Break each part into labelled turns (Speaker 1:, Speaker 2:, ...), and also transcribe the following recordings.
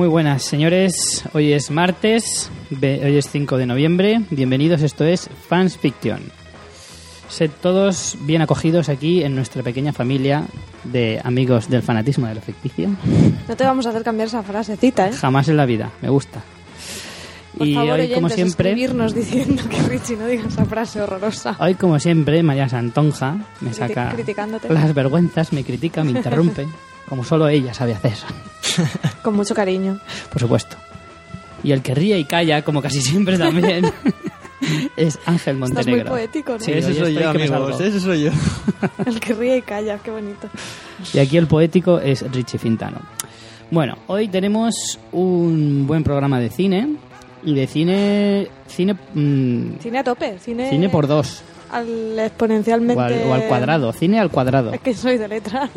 Speaker 1: Muy buenas, señores. Hoy es martes, hoy es 5 de noviembre. Bienvenidos, esto es Fans Fiction. Sed todos bien acogidos aquí en nuestra pequeña familia de amigos del fanatismo de lo ficticio.
Speaker 2: No te vamos a hacer cambiar esa frasecita, ¿eh?
Speaker 1: Jamás en la vida, me gusta.
Speaker 2: Por
Speaker 1: y
Speaker 2: favor,
Speaker 1: hoy,
Speaker 2: oyentes,
Speaker 1: como siempre,
Speaker 2: escribirnos diciendo que Richie no diga esa frase horrorosa.
Speaker 1: hoy, como siempre, María Santonja me
Speaker 2: Criti-
Speaker 1: saca
Speaker 2: criticándote.
Speaker 1: las vergüenzas, me critica, me interrumpe, como solo ella sabe hacer,
Speaker 2: Con mucho cariño.
Speaker 1: por supuesto. Y el que ríe y calla, como casi siempre también, es Ángel
Speaker 2: Estás muy
Speaker 1: Montenegro.
Speaker 2: poético, ¿no?
Speaker 1: Sí,
Speaker 3: ese soy yo, amigos. Ese soy yo.
Speaker 2: El que ríe y calla, qué bonito.
Speaker 1: Y aquí el poético es Richie Fintano. Bueno, hoy tenemos un buen programa de cine. Y de cine. Cine. mm,
Speaker 2: Cine a tope, cine...
Speaker 1: cine por dos.
Speaker 2: Al exponencialmente...
Speaker 1: O al, o al cuadrado. Cine al cuadrado.
Speaker 2: Es que soy de letras.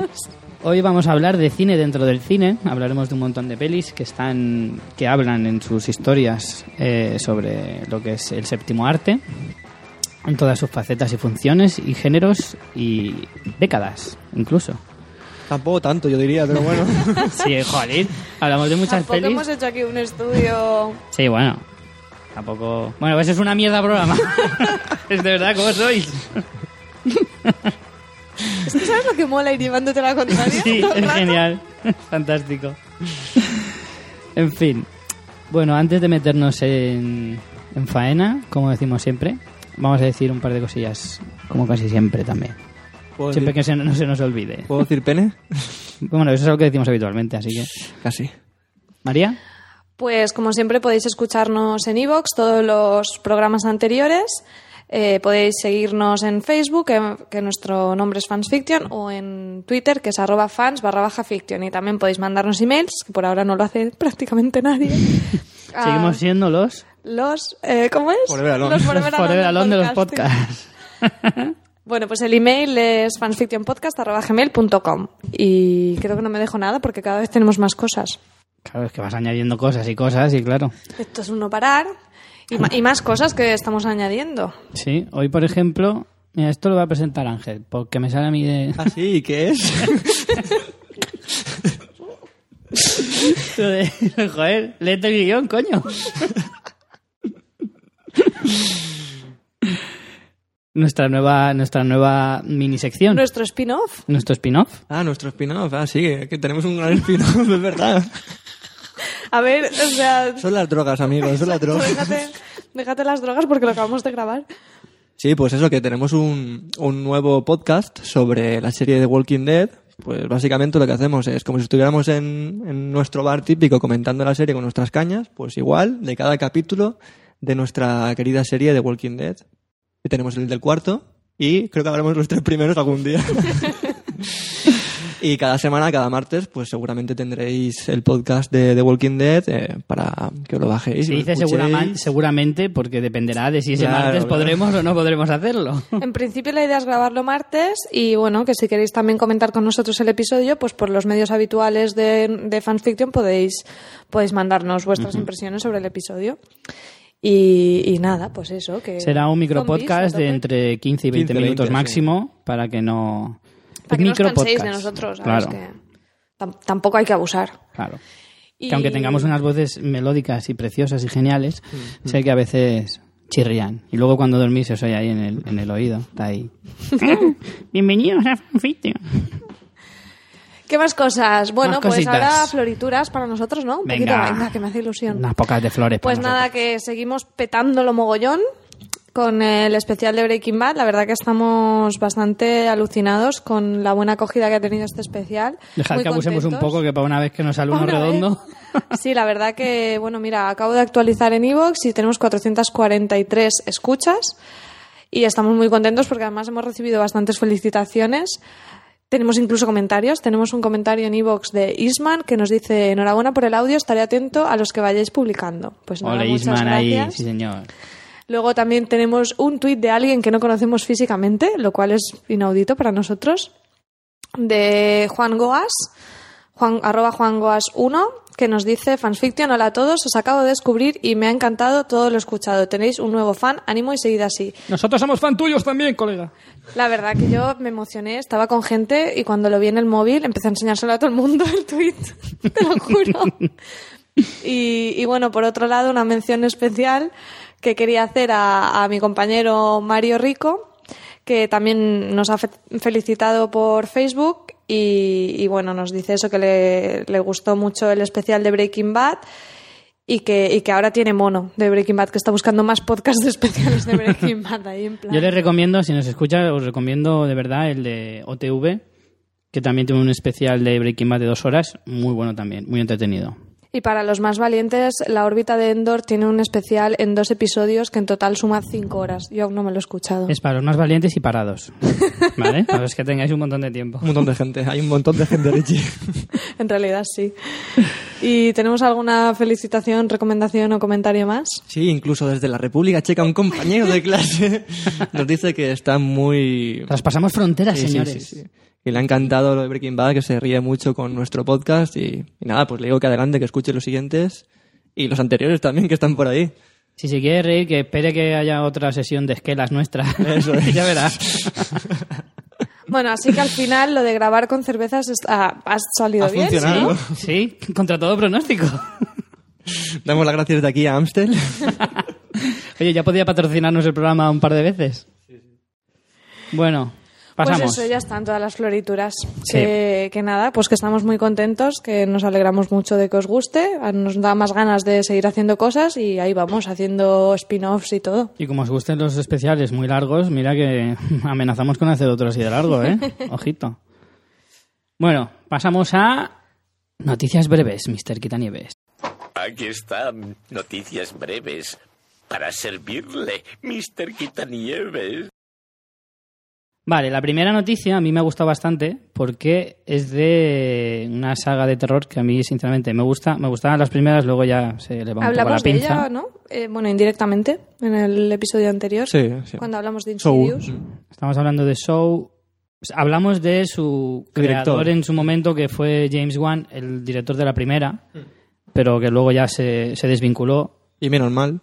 Speaker 1: Hoy vamos a hablar de cine dentro del cine. Hablaremos de un montón de pelis que están. que hablan en sus historias eh, sobre lo que es el séptimo arte. En todas sus facetas y funciones y géneros y décadas, incluso.
Speaker 3: Tampoco tanto, yo diría, pero bueno.
Speaker 1: Sí, joder. Hablamos de muchas
Speaker 2: Tampoco
Speaker 1: pelis.
Speaker 2: hemos hecho aquí un estudio...
Speaker 1: Sí, bueno. Tampoco. Bueno, pues es una mierda programa. es de verdad, ¿cómo sois?
Speaker 2: Es que ¿sabes lo que mola ir llevándote la contraria?
Speaker 1: Sí, es
Speaker 2: rato?
Speaker 1: genial. Fantástico. En fin. Bueno, antes de meternos en, en faena, como decimos siempre, vamos a decir un par de cosillas, como casi siempre también.
Speaker 3: ¿Puedo,
Speaker 1: Siempre
Speaker 3: decir,
Speaker 1: que se- no se nos olvide.
Speaker 3: ¿Puedo decir pene?
Speaker 1: Bueno, eso es algo que decimos habitualmente, así que.
Speaker 3: Casi.
Speaker 1: María,
Speaker 2: Pues como siempre podéis escucharnos en iVoox todos los programas anteriores. Eh, podéis seguirnos en Facebook, que, que nuestro nombre es Fansfiction, o en Twitter, que es arroba fans barra baja fiction. Y también podéis mandarnos emails, que por ahora no lo hace prácticamente nadie. a
Speaker 1: seguimos siendo los
Speaker 2: Los, eh, ¿cómo es?
Speaker 3: Forever Alone.
Speaker 2: Los Forever Alone,
Speaker 1: Forever Alone de los podcasts.
Speaker 2: Bueno, pues el email es fansfictionpodcast.gmail.com y creo que no me dejo nada porque cada vez tenemos más cosas.
Speaker 1: Claro, es que vas añadiendo cosas y cosas, y claro.
Speaker 2: Esto es un no parar y, más cosas que estamos añadiendo.
Speaker 1: Sí, hoy por ejemplo, mira, esto lo va a presentar Ángel, porque me sale a mí de...
Speaker 3: ¿Ah, sí? ¿Y qué es?
Speaker 1: Lo de- Joder, léete el guion, coño. nuestra nueva, nuestra nueva mini sección,
Speaker 2: Nuestro spin-off.
Speaker 1: nuestro spin-off.
Speaker 3: Ah, nuestro spin-off. Ah, sí, que tenemos un gran spin-off, es verdad.
Speaker 2: A ver, o sea,
Speaker 3: Son las drogas, amigos, son las drogas.
Speaker 2: déjate, déjate las drogas porque lo acabamos de grabar.
Speaker 3: Sí, pues eso, que tenemos un, un nuevo podcast sobre la serie de Walking Dead. Pues básicamente lo que hacemos es como si estuviéramos en, en nuestro bar típico comentando la serie con nuestras cañas, pues igual, de cada capítulo de nuestra querida serie de Walking Dead. Y tenemos el del cuarto y creo que hablaremos los tres primeros algún día. y cada semana, cada martes, pues seguramente tendréis el podcast de The Walking Dead eh, para que os lo bajéis.
Speaker 1: Se dice seguramente, seguramente porque dependerá de si ese
Speaker 3: Claro,
Speaker 1: martes
Speaker 3: claro.
Speaker 1: podremos o no podremos hacerlo.
Speaker 2: En principio la idea es grabarlo martes y bueno, que si queréis también comentar con nosotros el episodio, pues por los medios habituales de, de Fansfiction podéis, podéis mandarnos vuestras impresiones sobre el episodio. Y, y nada, pues eso. que
Speaker 1: Será un micro
Speaker 2: zombies,
Speaker 1: podcast
Speaker 2: a
Speaker 1: de entre 15 y 20
Speaker 3: 15,
Speaker 1: minutos
Speaker 3: 20, sí.
Speaker 1: máximo para que no...
Speaker 2: Para que no os
Speaker 1: Micro
Speaker 2: canséis de nosotros, ¿sabes?
Speaker 1: Claro,
Speaker 2: Que tam- tampoco hay que abusar.
Speaker 1: claro.
Speaker 2: Y-
Speaker 1: Que aunque tengamos unas voces melódicas y preciosas y geniales, sé que a veces chirrían. Y luego cuando dormís os oye ahí en el, en el oído. Está ahí. Bienvenidos a Fanfiction.
Speaker 2: ¿Qué más cosas? Bueno,
Speaker 1: Más
Speaker 2: pues ahora florituras para nosotros, ¿no? Un
Speaker 1: Venga.
Speaker 2: poquito, venga, que me hace ilusión.
Speaker 1: Unas pocas de flores.
Speaker 2: Pues nada,
Speaker 1: nosotros.
Speaker 2: que seguimos petándolo mogollón con el especial de Breaking Bad. La verdad que estamos bastante alucinados con la buena acogida que ha tenido este especial.
Speaker 1: Dejad
Speaker 2: Muy
Speaker 1: que abusemos un
Speaker 2: contentos.
Speaker 1: poco, que para una vez que nos sale uno
Speaker 2: Una vez.
Speaker 1: redondo.
Speaker 2: Sí, la verdad que, bueno, mira, acabo de actualizar en Evox y tenemos 443 escuchas y estamos muy contentos porque además hemos recibido bastantes felicitaciones. Tenemos incluso comentarios. Tenemos un comentario en Evox de Isman que nos dice enhorabuena por el audio, estaré atento a los que vayáis publicando. Pues nada,
Speaker 1: Ole,
Speaker 2: muchas
Speaker 1: Isman ahí,
Speaker 2: gracias.
Speaker 1: sí señor.
Speaker 2: Luego también tenemos un tuit de alguien que no conocemos físicamente, lo cual es inaudito para nosotros, de Juan Goas, Juan, arroba Juan Goas 1, que nos dice, fansfiction, hola a todos, os acabo de descubrir y me ha encantado todo lo escuchado. Tenéis un nuevo fan, ánimo y seguid así.
Speaker 1: Nosotros somos fan tuyos también, colega.
Speaker 2: La verdad que yo me emocioné, estaba con gente y cuando lo vi en el móvil empecé a enseñárselo a todo el mundo el tuit, te lo juro. Y, y bueno, por otro lado, una mención especial que quería hacer a, a mi compañero Mario Rico, que también nos ha fe- felicitado por Facebook y, y bueno, nos dice eso que le, le gustó mucho el especial de Breaking Bad y que, y que ahora tiene mono de Breaking Bad, que está buscando más podcasts de especiales de Breaking Bad ahí en plan.
Speaker 1: Yo les recomiendo, si nos escucha, os recomiendo de verdad el de OTV, que también tiene un especial de Breaking Bad de dos horas, muy bueno también, muy entretenido.
Speaker 2: Y para los más valientes, la órbita de Endor tiene un especial en dos episodios que en total suma cinco horas. Yo aún no me lo he escuchado.
Speaker 1: Es para los más valientes y parados. ¿Vale? Para los que tengáis un montón de tiempo.
Speaker 3: Un montón de gente, hay un montón de gente, Richie.
Speaker 2: En realidad sí. ¿Y tenemos alguna felicitación, recomendación o comentario más?
Speaker 3: Sí, incluso desde la República Checa, un compañero de clase nos dice que está muy...
Speaker 1: Traspasamos fronteras,
Speaker 3: Sí, sí,
Speaker 1: señores.
Speaker 3: sí, sí. Y le ha encantado lo de Breaking Bad, que se ríe mucho con nuestro podcast. Y, y nada, pues le digo que adelante, que escuche los siguientes y los anteriores también, que están por ahí.
Speaker 1: Si se quiere reír, que espere que haya otra sesión de esquelas nuestra.
Speaker 3: Eso es.
Speaker 1: ya verás.
Speaker 2: Bueno, así que al final lo de grabar con cervezas ah, ha salido
Speaker 3: Ha
Speaker 2: bien.
Speaker 3: funcionado.
Speaker 2: ¿sí?
Speaker 1: Sí, contra todo pronóstico.
Speaker 3: Damos las gracias de aquí a Amstel.
Speaker 1: Oye, ya podía patrocinarnos el programa un par de veces. Bueno, pasamos.
Speaker 2: Pues eso, ya están todas las florituras. Que, que nada, pues que estamos muy contentos, que nos alegramos mucho de que os guste, nos da más ganas de seguir haciendo cosas y ahí vamos, haciendo spin-offs y todo.
Speaker 1: Y como os gusten los especiales muy largos, mira que amenazamos con hacer otro así de largo, ¿eh? Ojito. Bueno, pasamos a noticias breves, Mr. Quitanieves.
Speaker 4: Aquí están noticias breves para servirle, Mr. Quitanieves.
Speaker 1: Vale, la primera noticia a mí me ha gustado bastante porque es de una saga de terror que a mí sinceramente me gusta. Me gustaban las primeras, luego ya se le va un poco la
Speaker 2: Hablamos de
Speaker 1: pinza.
Speaker 2: ella, ¿no? Eh, bueno, indirectamente, en el episodio anterior,
Speaker 3: Sí, sí.
Speaker 2: cuando hablamos de
Speaker 3: Show.
Speaker 2: Insidious.
Speaker 1: Estamos hablando de Show. Hablamos de su
Speaker 3: Director.
Speaker 1: creador en su momento, que fue James Wan, el director de la primera, pero que luego ya se, se desvinculó.
Speaker 3: Y menos mal.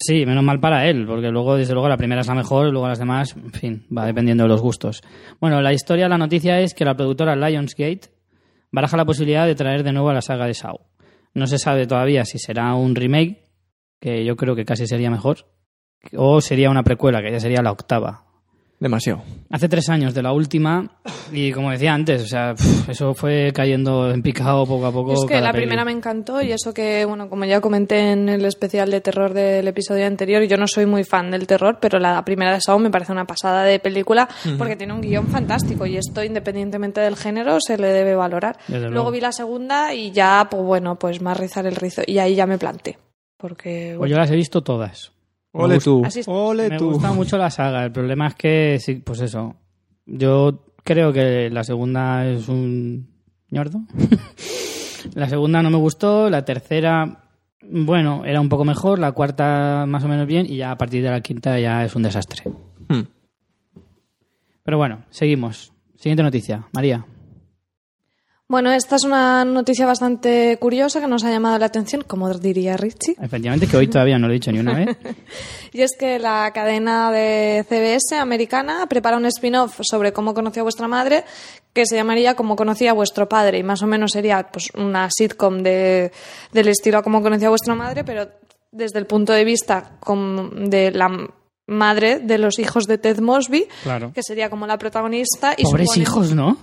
Speaker 1: Sí, menos mal para él, porque luego, desde luego, la primera es la mejor luego las demás, en fin, va dependiendo de los gustos. Bueno, la historia, la noticia es que la productora Lionsgate baraja la posibilidad de traer de nuevo a la saga de Saw. No se sabe todavía si será un remake, que yo creo que casi sería mejor, o sería una precuela, que ya sería la octava.
Speaker 3: Demasiado.
Speaker 1: Hace tres años de la última, y como decía antes, o sea, eso fue cayendo en picado poco a poco.
Speaker 2: Es que
Speaker 1: cada
Speaker 2: la
Speaker 1: peli.
Speaker 2: primera me encantó y eso que, bueno, como ya comenté en el especial de terror del episodio anterior, yo no soy muy fan del terror, pero la primera de Saw me parece una pasada de película porque tiene un guion fantástico y esto, independientemente del género, se le debe valorar.
Speaker 1: Desde
Speaker 2: Luego
Speaker 1: luego.
Speaker 2: vi la segunda y ya, pues bueno, pues más rizar el rizo y ahí ya me planté. Porque,
Speaker 1: Pues yo las he visto todas.
Speaker 3: Ole tú.
Speaker 2: Así es.
Speaker 3: Ole
Speaker 1: Me
Speaker 3: tú.
Speaker 1: gusta mucho la saga. El problema es que, sí, pues eso. Yo creo que la segunda es un ñordo. la segunda no me gustó. La tercera, bueno, era un poco mejor. La cuarta, más o menos bien. Y ya a partir de la quinta ya es un desastre.
Speaker 3: Hmm.
Speaker 1: Pero bueno, seguimos. Siguiente noticia. María.
Speaker 2: Bueno, esta es una noticia bastante curiosa que nos ha llamado la atención, como diría Richie.
Speaker 1: Efectivamente, que hoy todavía no lo he dicho ni una vez.
Speaker 2: Y es que la cadena de CBS americana prepara un spin-off sobre cómo conoció a vuestra madre que se llamaría Cómo conocía a vuestro padre y más o menos sería pues una sitcom de, del estilo a Cómo conocía a vuestra madre, pero desde el punto de vista de la madre de los hijos de Ted Mosby,
Speaker 1: Claro.
Speaker 2: que sería como la protagonista. Y
Speaker 1: Pobres
Speaker 2: supone-
Speaker 1: hijos, ¿no?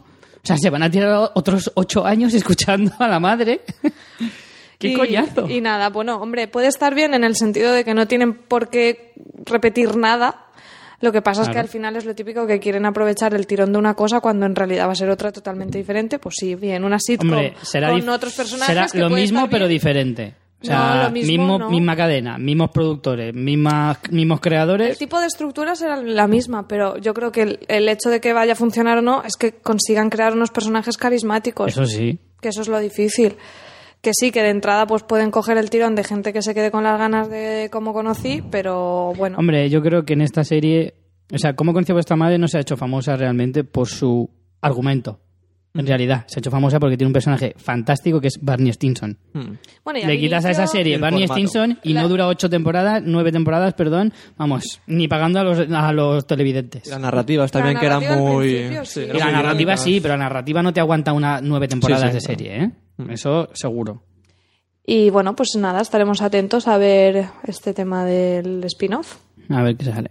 Speaker 1: O sea, se van a tirar otros ocho años escuchando a la madre. ¡Qué
Speaker 2: y,
Speaker 1: coñazo!
Speaker 2: Y nada, bueno, hombre, puede estar bien en el sentido de que no tienen por qué repetir nada. Lo que pasa es que al final es lo típico que quieren aprovechar el tirón de una cosa cuando en realidad va a ser otra totalmente diferente. Pues sí, bien, una sitcom
Speaker 1: Hombre, será,
Speaker 2: con otros personajes
Speaker 1: será
Speaker 2: que
Speaker 1: lo mismo pero diferente. O
Speaker 2: No,
Speaker 1: sea,
Speaker 2: lo mismo no.
Speaker 1: misma cadena, mismos productores, mismas, mismos
Speaker 2: El
Speaker 1: creadores.
Speaker 2: tipo de estructura será la misma, pero yo creo que el, el hecho de que vaya a funcionar o no es que consigan crear unos personajes carismáticos.
Speaker 1: Eso sí.
Speaker 2: que eso es lo difícil. Que sí, que de entrada pues pueden coger el tirón de gente que se quede con las ganas de cómo conocí, pero bueno.
Speaker 1: Hombre, yo creo que en esta serie, o sea, cómo conocí a vuestra madre no se ha hecho famosa realmente por su argumento. En realidad, se ha hecho famosa porque tiene un personaje fantástico que es Barney Stinson.
Speaker 3: Hmm.
Speaker 2: Bueno, y al
Speaker 1: Le quitas a esa serie Barney
Speaker 3: formato.
Speaker 1: Stinson y
Speaker 2: La-
Speaker 1: no dura ocho temporadas, nueve temporadas, perdón, vamos, ni pagando a los, a los televidentes.
Speaker 3: Las narrativas
Speaker 2: La
Speaker 3: también que eran
Speaker 2: narrativa al
Speaker 3: muy...
Speaker 2: sí.
Speaker 1: La
Speaker 3: muy
Speaker 1: narrativa sí, pero la narrativa no te aguanta una nueve temporadas
Speaker 3: Sí, sí,
Speaker 1: de serie, ¿eh? Eso seguro.
Speaker 2: Y bueno, pues nada, estaremos atentos a ver este tema del spin-off.
Speaker 1: A ver qué sale.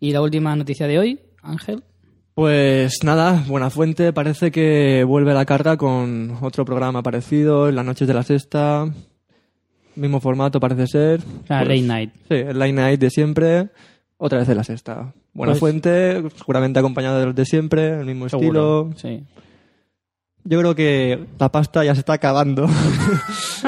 Speaker 1: Y la última noticia de hoy, Ángel.
Speaker 3: Pues nada, Buenafuente parece que vuelve a la carga con otro programa parecido, en las noches de la sexta, mismo formato parece ser.
Speaker 1: O sea,
Speaker 3: Pues,
Speaker 1: Late Night.
Speaker 3: Sí, el Late Night de siempre, otra vez en la sexta. Buenafuente, seguramente acompañado de los de siempre, el mismo estilo.
Speaker 1: Sí.
Speaker 3: Yo creo que la pasta ya se está acabando.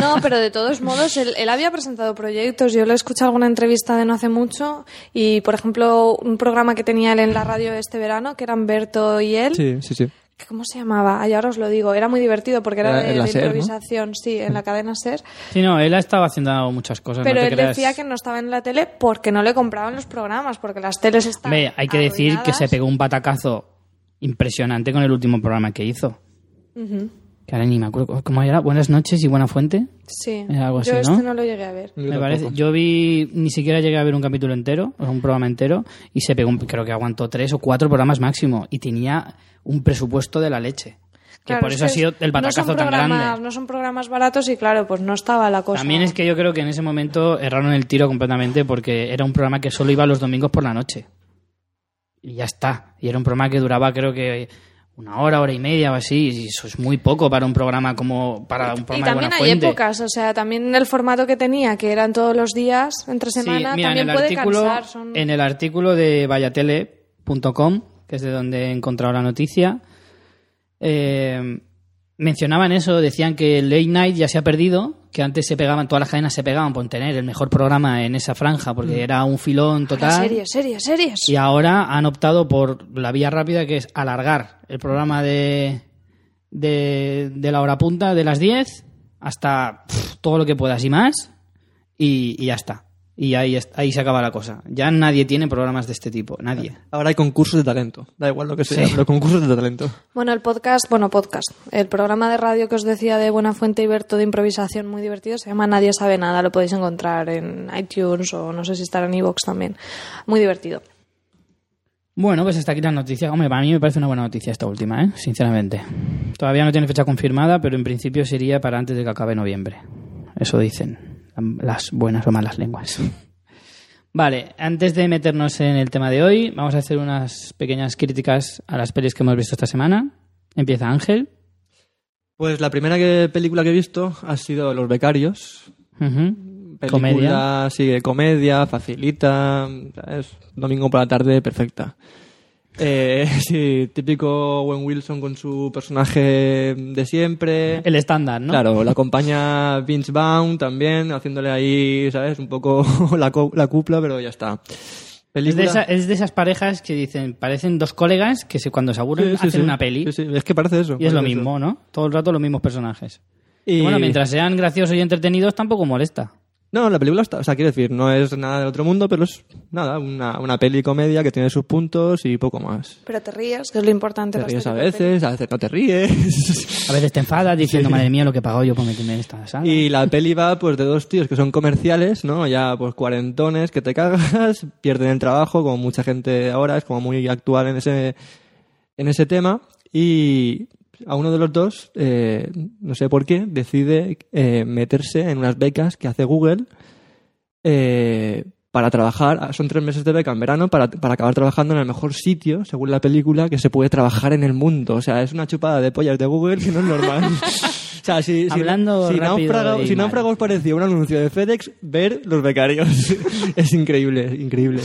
Speaker 2: No, pero de todos modos, él, él había presentado proyectos. Yo le he escuchado alguna entrevista de no hace mucho y, por ejemplo, un programa que tenía él en la radio este verano, que eran Berto y él.
Speaker 3: sí, sí, sí.
Speaker 2: que ¿Cómo se llamaba? Ay, ahora os lo digo. Era muy divertido porque era
Speaker 3: Era
Speaker 2: de, de
Speaker 3: SER, ¿no?
Speaker 2: improvisación, sí, en la cadena SER.
Speaker 1: Sí, no, él ha estado haciendo muchas cosas.
Speaker 2: Pero
Speaker 1: no te
Speaker 2: él
Speaker 1: creas.
Speaker 2: decía que no estaba en la tele porque no le compraban los programas, porque las teles están.
Speaker 1: Hombre, hay que decir que se pegó un batacazo impresionante con el último programa que hizo. Que ahora ni me acuerdo. ¿Cómo era? Buenas noches y buena fuente.
Speaker 2: Sí.
Speaker 1: Era algo así,
Speaker 2: Yo
Speaker 1: ¿no?
Speaker 2: este no lo llegué a ver.
Speaker 3: Yo
Speaker 1: Me parece, yo vi, ni siquiera llegué a ver un capítulo entero, o sea, un programa entero, y se pegó, un- creo que aguantó tres o cuatro programas máximo, y tenía un presupuesto de la leche. Que
Speaker 2: Claro,
Speaker 1: por
Speaker 2: es
Speaker 1: eso ha sido el
Speaker 2: no
Speaker 1: batacazo tan grande.
Speaker 2: No son programas baratos y, claro, pues no estaba la cosa.
Speaker 1: También es que yo creo que en ese momento erraron el tiro completamente porque era un programa que solo iba los domingos por la noche. Y ya está. Y era un programa que duraba creo que una hora, hora y media o así. Y eso es muy poco para un programa como para un
Speaker 2: Y
Speaker 1: programa de
Speaker 2: también
Speaker 1: buena
Speaker 2: hay
Speaker 1: fuente.
Speaker 2: épocas, o sea, también el formato que tenía, que eran todos los días, entre
Speaker 1: Sí,
Speaker 2: semana,
Speaker 1: mira, en
Speaker 2: también
Speaker 1: el
Speaker 2: puede
Speaker 1: artículo,
Speaker 2: cansar. Son...
Speaker 1: en el artículo de vayatele.com, que es de donde he encontrado la noticia, eh, mencionaban eso, decían que el late night ya se ha perdido, que antes se pegaban, todas las cadenas se pegaban por tener el mejor programa en esa franja, porque era un filón
Speaker 2: Ahora
Speaker 1: total.
Speaker 2: Series, series, series.
Speaker 1: Y ahora han optado por la vía rápida, que es alargar el programa de, de, de la hora punta de las 10 hasta pff, todo lo que puedas y más, y, y ya está. Y ahí, ahí se acaba la cosa. Ya nadie tiene programas de este tipo, nadie.
Speaker 3: Ahora hay concursos de talento. Da igual lo que sea,
Speaker 1: Sí.
Speaker 3: pero concursos de talento.
Speaker 2: Bueno, el podcast, bueno, podcast. El programa de radio que os decía de Buena Fuente y Berto de improvisación muy divertido se llama Nadie sabe nada. Lo podéis encontrar en iTunes o no sé si estará en iVoox también. Muy divertido.
Speaker 1: Bueno, pues hasta aquí la noticia. Hombre, para mí me parece una buena noticia esta última, ¿eh? sinceramente. Todavía no tiene fecha confirmada, pero en principio sería para antes de que acabe noviembre. Eso dicen las buenas o malas lenguas. Vale, antes de meternos en el tema de hoy, vamos a hacer unas pequeñas críticas a las pelis que hemos visto esta semana. Empieza Ángel.
Speaker 3: Pues la primera que- película que he visto ha sido Los Becarios. Película,
Speaker 1: Comedia.
Speaker 3: sigue comedia, facilita, es domingo por la tarde, perfecta. Eh, sí, típico Owen Wilson con su personaje de siempre.
Speaker 1: El estándar, ¿no?
Speaker 3: Claro, la acompaña Vince Vaughn también, haciéndole ahí, ¿sabes? Un poco la, co- la cupla, pero ya está.
Speaker 1: Es de, esa- es de esas parejas que dicen, parecen dos colegas que se, cuando se aburren
Speaker 3: Sí, sí,
Speaker 1: hacen
Speaker 3: sí.
Speaker 1: una peli.
Speaker 3: Sí, sí, Es que parece eso.
Speaker 1: Y es lo
Speaker 3: eso.
Speaker 1: mismo, ¿no? Todo el rato los mismos personajes.
Speaker 3: Y,
Speaker 1: Y bueno, mientras sean graciosos y entretenidos, tampoco molesta.
Speaker 3: No, la película está, o sea, quiero decir, no es nada del otro mundo, pero es nada, una, una peli comedia que tiene sus puntos y poco más.
Speaker 2: Pero te ríes, que es lo importante.
Speaker 3: Te ríes a veces, a veces no te ríes.
Speaker 1: A veces te enfadas diciendo, madre mía, lo que he pagado yo por meterme en esta sala.
Speaker 3: Y la peli va pues de dos tíos que son comerciales, ¿no? Ya pues cuarentones que te cagas, pierden el trabajo, como mucha gente ahora, es como muy actual en ese, en ese tema. Y a uno de los dos, eh, no sé por qué, decide eh, meterse en unas becas que hace Google eh, para trabajar, son tres meses de beca en verano para, para acabar trabajando en el mejor sitio, según la película, que se puede trabajar en el mundo. O sea, es una chupada de pollas de Google que no es normal. O sea, si, si-
Speaker 1: Hablando
Speaker 3: si,
Speaker 1: rápido
Speaker 3: náufrago, si náufrago os parecía un anuncio de FedEx, ver los becarios. es increíble, increíble.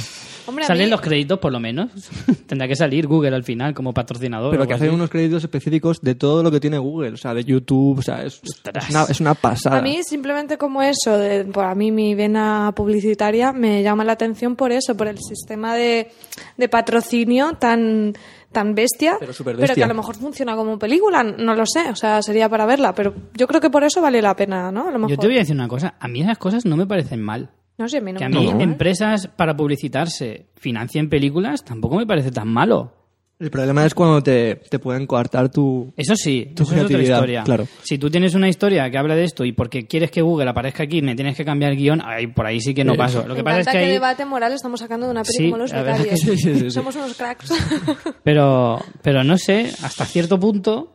Speaker 2: Hombre,
Speaker 1: ¿Salen
Speaker 2: mí-
Speaker 1: los créditos por lo menos? Tendrá que salir Google al final como patrocinador.
Speaker 3: Pero que hacen unos créditos específicos de todo lo que tiene Google, o sea, de YouTube, o sea, es, es una, es una pasada.
Speaker 2: A mí simplemente como eso, de, por a mí mi vena publicitaria me llama la atención por eso, por el sistema de, de patrocinio tan tan bestia,
Speaker 3: Pero bestia.
Speaker 2: que a lo mejor funciona como película, no lo sé, o sea, sería para verla, pero yo creo que por eso vale la pena, ¿no? A lo mejor.
Speaker 1: Yo te voy a decir una cosa. A mí esas cosas no me parecen mal.
Speaker 2: No sé, a mí no
Speaker 1: Que a mí empresas para publicitarse financien películas tampoco me parece tan malo.
Speaker 3: El problema es cuando te, te pueden coartar tu...
Speaker 1: Eso sí,
Speaker 3: Tu
Speaker 1: eso es otra historia.
Speaker 3: claro.
Speaker 1: Si tú tienes una historia que habla de esto y porque quieres que Google aparezca aquí me tienes que cambiar el guion, ahí, por ahí sí que no
Speaker 3: Sí.
Speaker 1: paso. Lo
Speaker 2: Me
Speaker 1: que pasa es que ahí...
Speaker 2: debate moral estamos sacando de una peli
Speaker 1: Sí,
Speaker 2: como Los Becarios.
Speaker 3: que sí, sí, sí, sí.
Speaker 2: Somos unos cracks.
Speaker 1: Pero, pero no sé, hasta cierto punto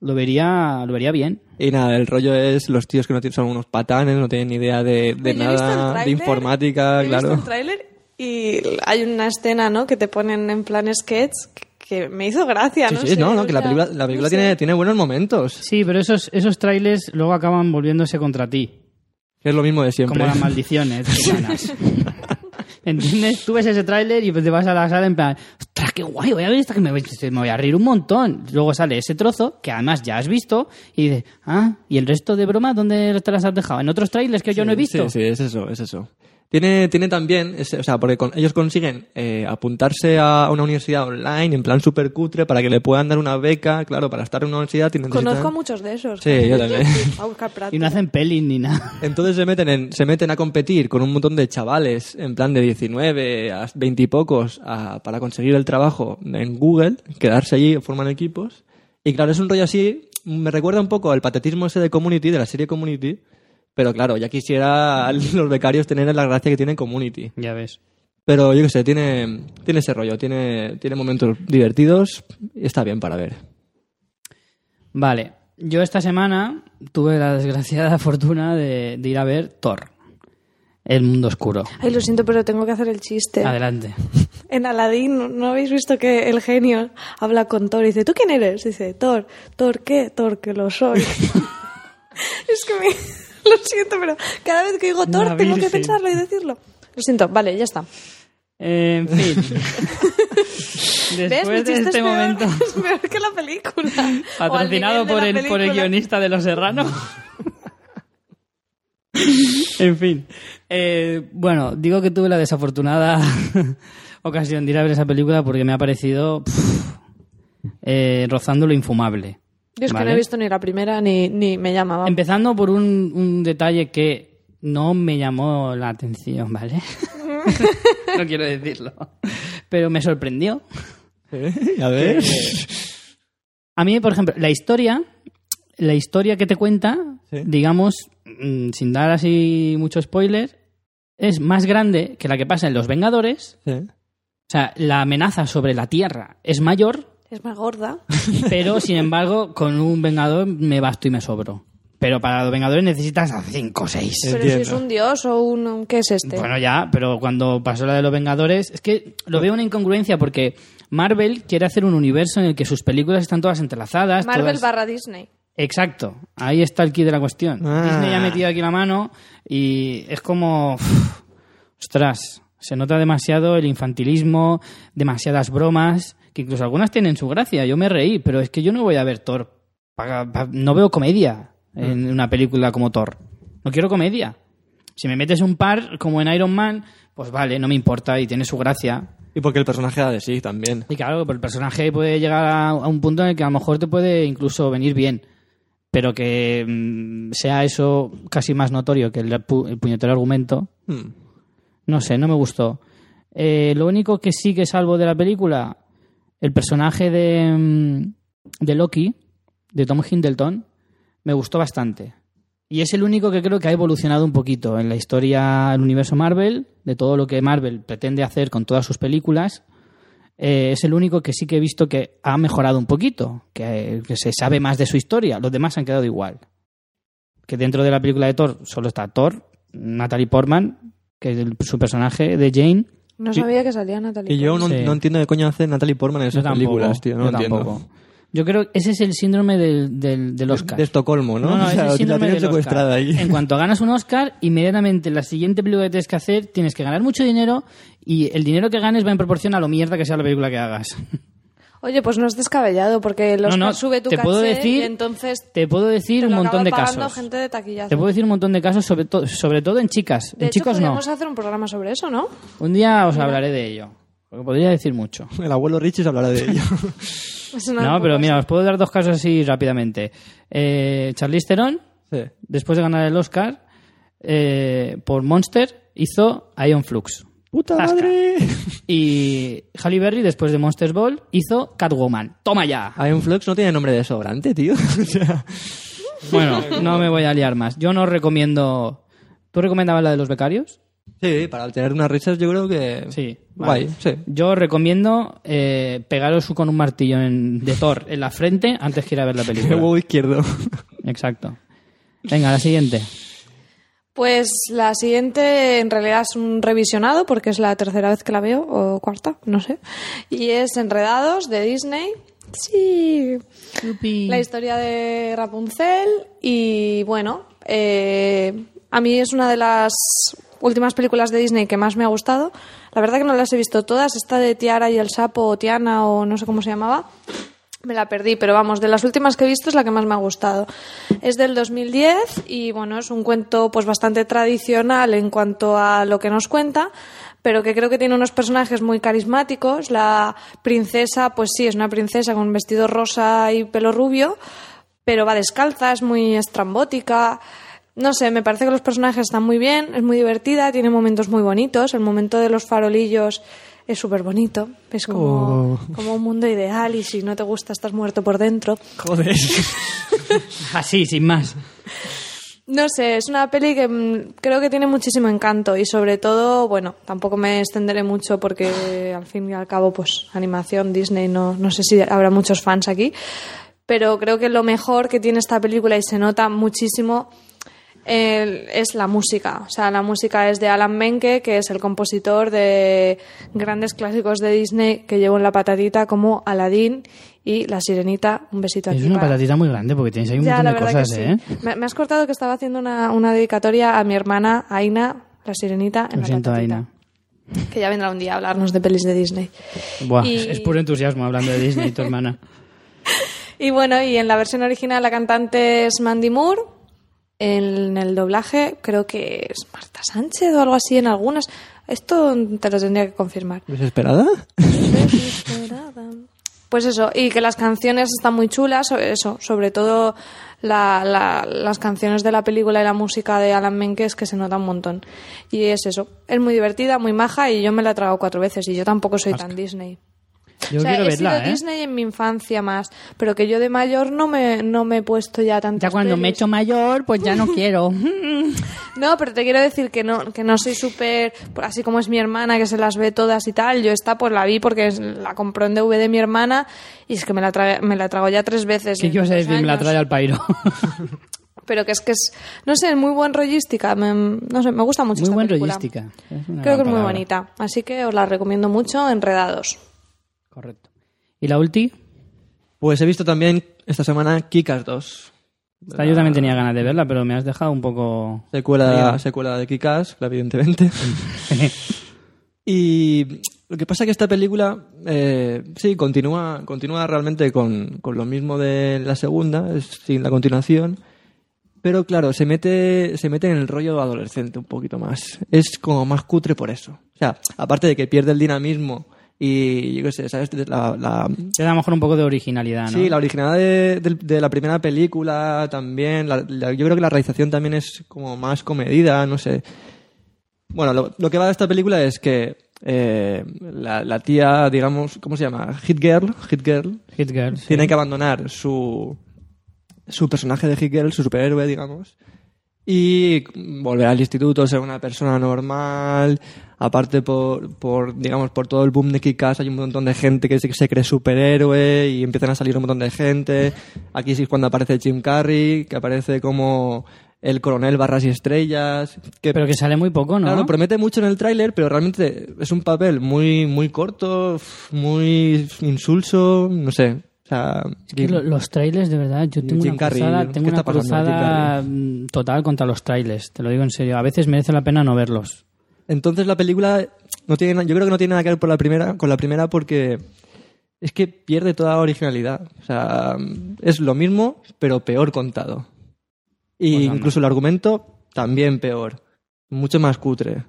Speaker 1: lo vería, lo vería bien.
Speaker 3: Y nada, el rollo es los tíos que no tienen, son unos patanes, no tienen ni idea de, de nada, de informática,
Speaker 2: he visto
Speaker 3: claro.
Speaker 2: el tráiler y hay una escena, ¿no? Que te ponen en plan sketch que me hizo gracia,
Speaker 3: Sí,
Speaker 2: no
Speaker 3: sí,
Speaker 2: sé,
Speaker 3: no, no, que la película, la película
Speaker 2: no sé.
Speaker 3: tiene, tiene buenos momentos.
Speaker 1: Sí, pero esos, esos trailers luego acaban volviéndose contra ti.
Speaker 3: Es lo mismo de siempre.
Speaker 1: Como las maldiciones gitanas. ¿Entiendes? Tú ves ese tráiler y te vas a la sala en plan, ostras, qué guay, voy a ver esta que me, voy- me voy a reír un montón. Luego sale ese trozo, que además ya has visto, y dices, ah, ¿y el resto de bromas dónde te las has dejado? ¿En otros trailers que yo no he visto?
Speaker 3: Sí, sí, es eso, es eso. Tiene, tiene también, ese- o sea, porque con- ellos consiguen eh, apuntarse a una universidad online en plan super cutre para que le puedan dar una beca, claro, para estar en una universidad tienen
Speaker 2: Conozco a muchos de esos.
Speaker 3: Sí, yo también.
Speaker 2: A buscar práctica.
Speaker 1: Y no hacen pelis ni nada.
Speaker 3: Entonces se meten, en- se meten a competir con un montón de chavales en plan de 19 a 20 y pocos a- para conseguir el trabajo en Google, quedarse allí, forman equipos. Y claro, es un rollo así, me recuerda un poco al patetismo ese de Community, de la serie Community, pero claro, ya quisiera los becarios tener la gracia que tiene Community.
Speaker 1: Ya ves.
Speaker 3: Pero yo qué sé, tiene, tiene ese rollo, tiene, tiene momentos divertidos y está bien para ver.
Speaker 1: Vale, yo esta semana tuve la desgraciada fortuna de, de ir a ver Thor, El Mundo Oscuro.
Speaker 2: Ay, lo siento, pero tengo que hacer el chiste.
Speaker 1: Adelante.
Speaker 2: En Aladdin, ¿no- ¿no habéis visto que el genio habla con Thor y dice, ¿tú quién eres? Dice, Thor. ¿Thor qué? Thor que lo soy. es que me... Lo siento, pero cada vez que digo Thor tengo que pensarlo y decirlo. Lo siento, vale, ya está.
Speaker 1: Eh, en fin. Después de
Speaker 2: es
Speaker 1: este
Speaker 2: peor-
Speaker 1: momento,
Speaker 2: es peor que la película.
Speaker 1: Patrocinado por el, por el guionista de Los Serranos. en fin. Eh, bueno, digo que tuve la desafortunada ocasión de ir a ver esa película porque me ha parecido pff, eh, rozando lo infumable.
Speaker 2: Yo es que no he visto ni la primera ni, ni me llamaba.
Speaker 1: Empezando por un, un detalle que no me llamó la atención, ¿vale? no quiero decirlo. Pero me sorprendió.
Speaker 3: A ver.
Speaker 1: A mí, por ejemplo, la historia, la historia que te cuenta,
Speaker 3: Sí.
Speaker 1: digamos, mm, sin dar así mucho spoiler, es más grande que la que pasa en Los Vengadores.
Speaker 3: Sí.
Speaker 1: O sea, la amenaza sobre la Tierra es mayor,
Speaker 2: Es más gorda.
Speaker 1: pero sin embargo, con un Vengador me basto y me sobro. Pero para los Vengadores necesitas a 5 o 6.
Speaker 2: Pero si es un dios o un... un- ¿Qué es este?
Speaker 1: Bueno, ya, pero cuando pasó la de los Vengadores, es que lo veo una incongruencia porque Marvel quiere hacer un universo en el que sus películas están todas entrelazadas.
Speaker 2: Marvel
Speaker 1: todas-
Speaker 2: barra Disney.
Speaker 1: Exacto, ahí está el kit de la cuestión.
Speaker 3: Ah.
Speaker 1: Disney ha metido aquí la mano y es como. uf, ostras, se nota demasiado el infantilismo, demasiadas bromas, que incluso algunas tienen su gracia. Yo me reí, pero es que yo no voy a ver Thor. no veo comedia en una película como Thor. No quiero comedia. Si me metes un par, como en Iron Man, pues vale, no me importa y tiene su gracia.
Speaker 3: Y porque el personaje da de sí también.
Speaker 1: Y claro, el personaje puede llegar a, un punto en el que a lo mejor te puede incluso venir bien. Pero que mm, sea eso casi más notorio que el, pu- el puñetero argumento,
Speaker 3: Hmm.
Speaker 1: no sé, no me gustó. Eh, lo único que sí que salvo de la película, el personaje de, mm, de Loki, de Tom Hiddleston, me gustó bastante. Y es el único que creo que ha evolucionado un poquito en la historia del universo Marvel, de todo lo que Marvel pretende hacer con todas sus películas. Eh, es el único que sí que he visto que ha mejorado un poquito, que, se sabe más de su historia. Los demás han quedado igual. Que dentro de la película de Thor solo está Thor, Natalie Portman, que es su personaje de Jane.
Speaker 2: No sabía que salía Natalie
Speaker 3: Y yo no,
Speaker 1: Sí.
Speaker 3: no entiendo qué coño hace Natalie Portman en esas
Speaker 1: tampoco,
Speaker 3: películas, tío. No
Speaker 1: yo
Speaker 3: entiendo.
Speaker 1: tampoco. Yo creo que ese es el síndrome del, del, del Oscar.
Speaker 3: De Estocolmo, ¿no?
Speaker 1: No, no,
Speaker 3: O
Speaker 1: es
Speaker 3: sea,
Speaker 1: el síndrome
Speaker 3: tienen
Speaker 1: del Oscar.
Speaker 3: secuestrada ahí.
Speaker 1: En cuanto ganas un Oscar, inmediatamente la siguiente película que tienes que hacer tienes que ganar mucho dinero y el dinero que ganes va en proporción a lo mierda que sea la película que hagas.
Speaker 2: Oye, pues no es descabellado porque los
Speaker 1: No, no,
Speaker 2: sube tu
Speaker 1: te puedo
Speaker 2: caché
Speaker 1: decir-
Speaker 2: y entonces
Speaker 1: Te puedo decir
Speaker 2: te
Speaker 1: un montón de casos.
Speaker 2: gente de.
Speaker 1: Te puedo decir un montón de casos, sobre, to- sobre todo en chicas.
Speaker 2: de
Speaker 1: en
Speaker 2: hecho,
Speaker 1: chicos no.
Speaker 2: podríamos hacer un programa sobre eso, ¿no?
Speaker 1: Un día os hablaré de ello. Porque podría decir mucho.
Speaker 3: El abuelo Richie se hablará de ello.
Speaker 1: No, pero mira, os puedo dar dos casos así rápidamente. Eh, Charlize Theron,
Speaker 3: sí.
Speaker 1: después de ganar el Oscar, eh, por Monster, hizo Ion Flux.
Speaker 3: ¡Puta
Speaker 1: Zasca.
Speaker 3: madre!
Speaker 1: Y Halle Berry, después de Monsters Ball, hizo Catwoman. ¡Toma ya!
Speaker 3: Iron Flux no tiene nombre de sobrante, tío. o sea,
Speaker 1: Bueno, no me voy a liar más. Yo no recomiendo... ¿Tú recomendabas la de los becarios?
Speaker 3: Sí, para tener unas risas yo creo que...
Speaker 1: Sí.
Speaker 3: Guay,
Speaker 1: vale.
Speaker 3: sí.
Speaker 1: Yo recomiendo eh, pegaros con un martillo en- de Thor en la frente antes que ir a ver la
Speaker 3: El
Speaker 1: película.
Speaker 3: huevo izquierdo.
Speaker 1: Exacto. Venga, la siguiente.
Speaker 2: Pues la siguiente en realidad es un revisionado porque es la tercera vez que la veo, o cuarta, no sé. Y es Enredados de Disney. Sí. La historia de Rapunzel. Y bueno, eh, a mí es una de las últimas películas de Disney que más me ha gustado. La verdad que no las he visto todas. Esta de Tiara y el sapo, o Tiana, o no sé cómo se llamaba. Me la perdí, pero vamos, de las últimas que he visto es la que más me ha gustado. Es del 2010 y bueno, es un cuento pues bastante tradicional en cuanto a lo que nos cuenta, pero que creo que tiene unos personajes muy carismáticos. La princesa, pues sí, es una princesa con un vestido rosa y pelo rubio, pero va descalza, es muy estrambótica. No sé, me parece que los personajes están muy bien, es muy divertida, tiene momentos muy bonitos. El momento de los farolillos es súper bonito. Es como,
Speaker 3: Oh.
Speaker 2: como un mundo ideal y si no te gusta estás muerto por dentro.
Speaker 3: Joder.
Speaker 1: Así, sin más.
Speaker 2: No sé, es una peli que mm, creo que tiene muchísimo encanto y sobre todo, bueno, tampoco me extenderé mucho porque al fin y al cabo, pues animación, Disney, no, no sé si habrá muchos fans aquí, pero creo que lo mejor que tiene esta película y se nota muchísimo eh, es la música. O sea, la música es de Alan Menke, que es el compositor de grandes clásicos de Disney que llevo en la patatita como Aladdin y La Sirenita. Un besito
Speaker 1: Es
Speaker 2: aquí
Speaker 1: una
Speaker 2: para-
Speaker 1: patatita muy grande porque tienes ahí un
Speaker 2: ya,
Speaker 1: montón
Speaker 2: la
Speaker 1: de cosas,
Speaker 2: que
Speaker 1: ¿eh?
Speaker 2: sí. Me, me has cortado que estaba haciendo una, una dedicatoria a mi hermana Aina, la sirenita, en
Speaker 1: Lo
Speaker 2: la
Speaker 1: siento,
Speaker 2: patatita.
Speaker 1: Aina.
Speaker 2: Que ya vendrá un día a hablarnos de pelis de Disney.
Speaker 1: Buah,
Speaker 2: Y-
Speaker 1: es puro entusiasmo hablando de Disney, tu hermana.
Speaker 2: Y bueno, y en la versión original la cantante es Mandy Moore. En el doblaje creo que es Marta Sánchez o algo así en algunas. Esto te lo tendría que confirmar.
Speaker 3: ¿Desesperada?
Speaker 2: Pues eso, y que las canciones están muy chulas, so- eso, sobre todo la- la- las canciones de la película y la música de Alan Menke es que se nota un montón. Y es eso, es muy divertida, muy maja y yo me la he tragado cuatro veces y yo tampoco soy tan Disney.
Speaker 1: Yo
Speaker 2: o sea,
Speaker 1: quiero
Speaker 2: he
Speaker 1: verla,
Speaker 2: sido
Speaker 1: ¿eh?
Speaker 2: Disney en mi infancia más, pero que yo de mayor no me, no me he puesto ya tantas
Speaker 1: Ya cuando me he
Speaker 2: pelis.
Speaker 1: hecho mayor, pues ya no quiero.
Speaker 2: No, pero te quiero decir que no, que no soy súper, así como es mi hermana que se las ve todas y tal, yo esta pues la vi porque la compró en DVD mi hermana y es que me la, tra- me la trago ya tres veces.
Speaker 1: ¿Qué
Speaker 2: dos
Speaker 1: decir? Me la trae al pairo.
Speaker 2: Pero que es que es, no sé, muy buen rollística, me, no sé, me gusta mucho
Speaker 1: Muy
Speaker 2: esta
Speaker 1: buen
Speaker 2: película.
Speaker 1: rollística. Es
Speaker 2: Creo que es muy
Speaker 1: palabra.
Speaker 2: bonita, así que os la recomiendo mucho, Enredados.
Speaker 1: Correcto. ¿Y la ulti?
Speaker 3: Pues he visto también esta semana Kikas 2.
Speaker 1: Esta yo también tenía ganas de verla, pero me has dejado un poco...
Speaker 3: Secuela, secuela de Kikas, evidentemente. y lo que pasa es que esta película, eh, sí, continúa, continúa realmente con, con lo mismo de la segunda, es sin la continuación. Pero claro, se mete, se mete en el rollo adolescente un poquito más. Es como más cutre por eso. O sea, aparte de que pierde el dinamismo y yo qué sé, ¿sabes? La, la-
Speaker 1: Te da a lo mejor un poco de originalidad, ¿no?
Speaker 3: Sí, la originalidad de, de- de la primera película también. la- yo creo que la realización también es como más comedida, no sé. Bueno, lo, lo que va de esta película es que eh, la, la tía, digamos, ¿cómo se llama? Hit Girl, Hit Girl,
Speaker 1: Hit Girl. sí.
Speaker 3: tiene que abandonar su, su personaje de Hit Girl, su superhéroe, digamos, y volver al instituto, ser una persona normal. Aparte, por, por digamos, por todo el boom de Kick-Ass hay un montón de gente que se, se cree superhéroe y empiezan a salir un montón de gente. Aquí sí es cuando aparece Jim Carrey, que aparece como el coronel barras y estrellas. Que,
Speaker 1: Pero que sale muy poco, ¿no?
Speaker 3: Claro, promete mucho en el tráiler, pero realmente es un papel muy, muy corto, muy insulso, no sé. O sea,
Speaker 1: Que lo- los trailers, de verdad, yo tengo
Speaker 3: Jim
Speaker 1: una
Speaker 3: Carrey,
Speaker 1: cruzada,
Speaker 3: ¿qué
Speaker 1: tengo una cruzada mm, total contra los trailers, te lo digo en serio. A veces merece la pena no verlos.
Speaker 3: Entonces la película no tiene, yo creo que no tiene nada que ver por la primera, con la primera porque es que pierde toda originalidad. O sea, es lo mismo, pero peor contado. Y
Speaker 1: Pues
Speaker 3: incluso el argumento también peor. Mucho más cutre.